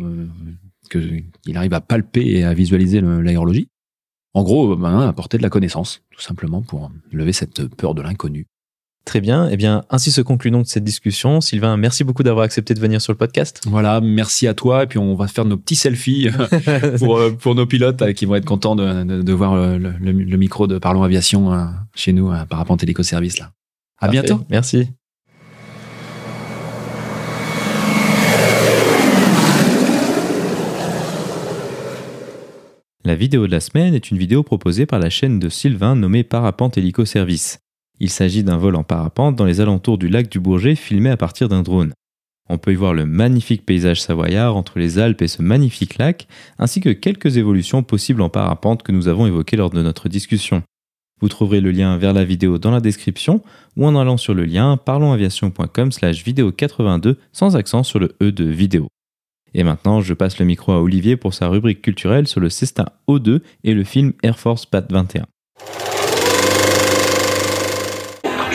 qu'il arrive à palper et à visualiser l'aérologie. En gros, ben, apporter de la connaissance, tout simplement, pour lever cette peur de l'inconnu. Très bien. Eh bien, ainsi se conclut donc cette discussion. Sylvain, merci beaucoup d'avoir accepté de venir sur le podcast. Voilà, merci à toi. Et puis, on va faire nos petits selfies pour, euh, pour nos pilotes euh, qui vont être contents de, de, voir le, le, micro de Parlons Aviation euh, chez nous à Parapente Hélico Service. Là. À bientôt. Merci. La vidéo de la semaine est une vidéo proposée par la chaîne de Sylvain nommée Parapente Hélico Service. Il s'agit d'un vol en parapente dans les alentours du lac du Bourget filmé à partir d'un drone. On peut y voir le magnifique paysage savoyard entre les Alpes et ce magnifique lac, ainsi que quelques évolutions possibles en parapente que nous avons évoquées lors de notre discussion. Vous trouverez le lien vers la vidéo dans la description ou en allant sur le lien parlonsaviation.com slash vidéo 82 sans accent sur le E de vidéo. Et maintenant, je passe le micro à Olivier pour sa rubrique culturelle sur le Cessna O2 et le film Air Force Bat 21.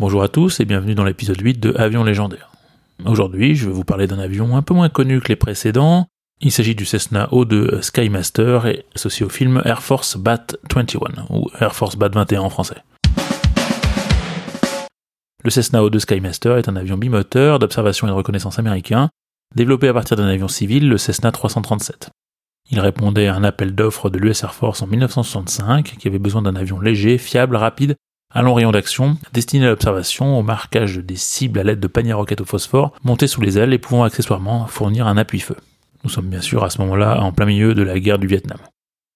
Bonjour à tous et bienvenue dans l'épisode 8 de Avion légendaire. Aujourd'hui, je vais vous parler d'un avion un peu moins connu que les précédents. Il s'agit du Cessna O2 Skymaster et associé au film Air Force Bat 21 ou Air Force Bat 21 en français. Le Cessna O2 Skymaster est un avion bimoteur d'observation et de reconnaissance américain, développé à partir d'un avion civil, le Cessna 337. Il répondait à un appel d'offres de l'US Air Force en 1965 qui avait besoin d'un avion léger, fiable, rapide un long rayon d'action, destiné à l'observation, au marquage des cibles à l'aide de paniers roquettes au phosphore, montés sous les ailes et pouvant accessoirement fournir un appui-feu. Nous sommes bien sûr à ce moment-là en plein milieu de la guerre du Vietnam.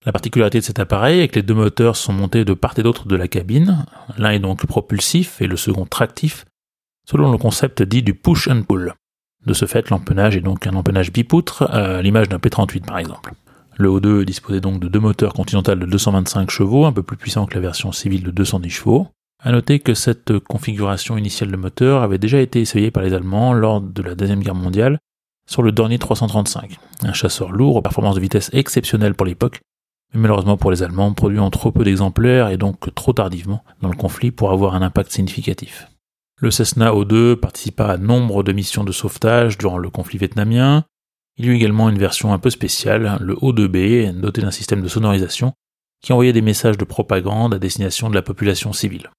La particularité de cet appareil est que les deux moteurs sont montés de part et d'autre de la cabine, l'un est donc propulsif et le second tractif, selon le concept dit du push and pull. De ce fait, l'empennage est donc un empennage bipoutre, à l'image d'un P-38 par exemple. Le O2 disposait donc de deux moteurs continentales de 225 chevaux, un peu plus puissants que la version civile de 210 chevaux. À noter que cette configuration initiale de moteur avait déjà été essayée par les Allemands lors de la Deuxième Guerre mondiale sur le Dornier 335, un chasseur lourd aux performances de vitesse exceptionnelles pour l'époque, mais malheureusement pour les Allemands produit en trop peu d'exemplaires et donc trop tardivement dans le conflit pour avoir un impact significatif. Le Cessna O2 participa à nombre de missions de sauvetage durant le conflit vietnamien, il y eut également une version un peu spéciale, le O2B, doté d'un système de sonorisation, qui envoyait des messages de propagande à destination de la population civile.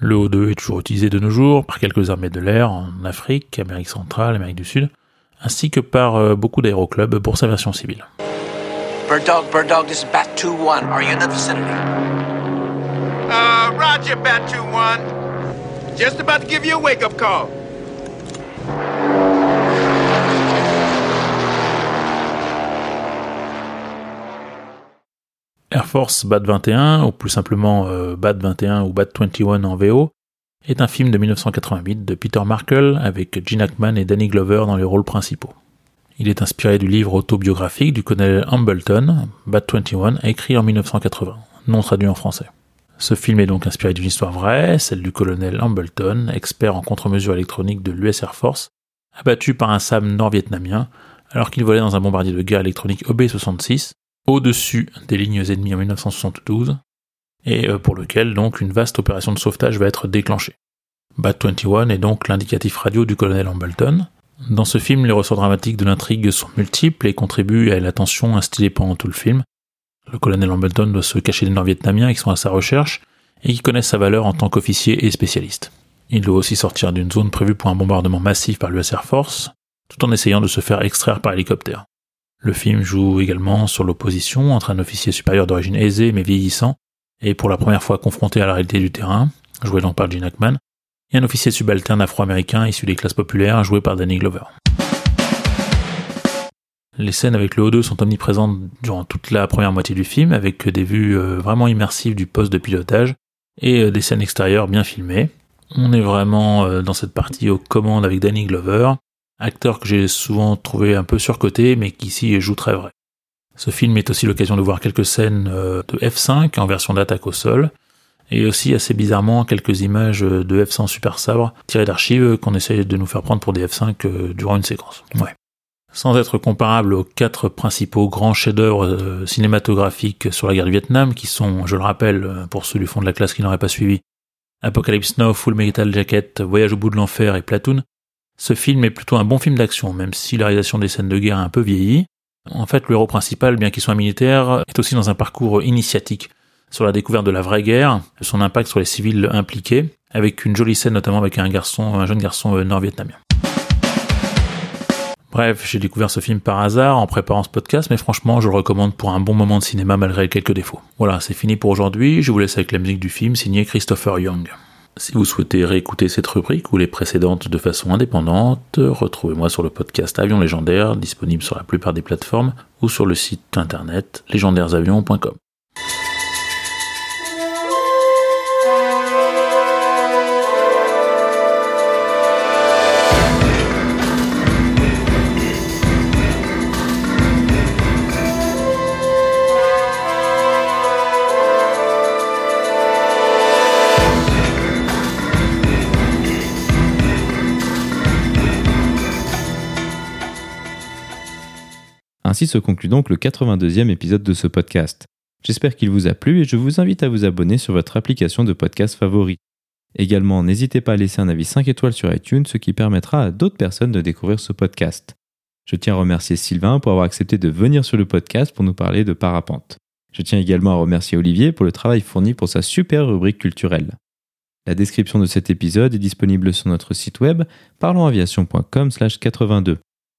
Le O2 est toujours utilisé de nos jours par quelques armées de l'air en Afrique, Amérique centrale, Amérique du Sud, ainsi que par euh, beaucoup d'aéroclubs pour sa version civile. Bird Dog, Bird Dog, this is Bat 2-1. Are you in the vicinity? Uh, roger, Bat 2-1. Just about to give you a wake-up call. Air Force Bad 21, ou plus simplement euh, Bad 21 ou Bad 21 en VO, est un film de 1988 de Peter Markle avec Gene Hackman et Danny Glover dans les rôles principaux. Il est inspiré du livre autobiographique du colonel Hambleton, Bad 21, écrit en 1980, non traduit en français. Ce film est donc inspiré d'une histoire vraie, celle du colonel Hambleton, expert en contre-mesures électroniques de l'US Air Force, abattu par un SAM nord-vietnamien alors qu'il volait dans un bombardier de guerre électronique OB-66 au-dessus des lignes ennemies en 1972, et euh, pour lequel donc une vaste opération de sauvetage va être déclenchée. Bat 21 est donc l'indicatif radio du colonel Hambleton. Dans ce film, les ressorts dramatiques de l'intrigue sont multiples et contribuent à la instillée pendant tout le film. Le colonel Hambleton doit se cacher des Nord-Vietnamiens qui sont à sa recherche et qui connaissent sa valeur en tant qu'officier et spécialiste. Il doit aussi sortir d'une zone prévue pour un bombardement massif par l'US Air Force, tout en essayant de se faire extraire par hélicoptère. Le film joue également sur l'opposition entre un officier supérieur d'origine aisée mais vieillissant, et pour la première fois confronté à la réalité du terrain, joué donc par Gene Hackman, et un officier subalterne afro-américain issu des classes populaires, joué par Danny Glover. Les scènes avec le O2 sont omniprésentes durant toute la première moitié du film, avec des vues euh, vraiment immersives du poste de pilotage, et euh, des scènes extérieures bien filmées. On est vraiment euh, dans cette partie aux commandes avec Danny Glover, acteur que j'ai souvent trouvé un peu surcoté, mais qui ici joue très vrai. Ce film est aussi l'occasion de voir quelques scènes euh, de F5 en version d'attaque au sol, et aussi assez bizarrement quelques images de F-100 Super Sabre tirées d'archives qu'on essaye de nous faire prendre pour des F-5 durant une séquence. Sans être comparable aux quatre principaux grands chefs-d'œuvre cinématographiques sur la guerre du Vietnam, qui sont, je le rappelle, pour ceux du fond de la classe qui n'auraient pas suivi, Apocalypse Now, Full Metal Jacket, Voyage au bout de l'enfer et Platoon, ce film est plutôt un bon film d'action, même si la réalisation des scènes de guerre a un peu vieilli. En fait, le héros principal, bien qu'il soit militaire, est aussi dans un parcours initiatique sur la découverte de la vraie guerre, son impact sur les civils impliqués, avec une jolie scène notamment avec un garçon, un jeune garçon euh, nord-vietnamien. Bref, j'ai découvert ce film par hasard en préparant ce podcast, mais franchement, je le recommande pour un bon moment de cinéma malgré quelques défauts. Voilà, c'est fini pour aujourd'hui. Je vous laisse avec la musique du film signé Christopher Young. Si vous souhaitez réécouter cette rubrique ou les précédentes de façon indépendante, retrouvez-moi sur le podcast Avion Légendaire, disponible sur la plupart des plateformes, ou sur le site internet légendairesavions.com. Ainsi se conclut donc le 82e épisode de ce podcast. J'espère qu'il vous a plu et je vous invite à vous abonner sur votre application de podcast favori. Également, n'hésitez pas à laisser un avis 5 étoiles sur iTunes, ce qui permettra à d'autres personnes de découvrir ce podcast. Je tiens à remercier Sylvain pour avoir accepté de venir sur le podcast pour nous parler de parapente. Je tiens également à remercier Olivier pour le travail fourni pour sa super rubrique culturelle. La description de cet épisode est disponible sur notre site web parlonsaviation.com/82.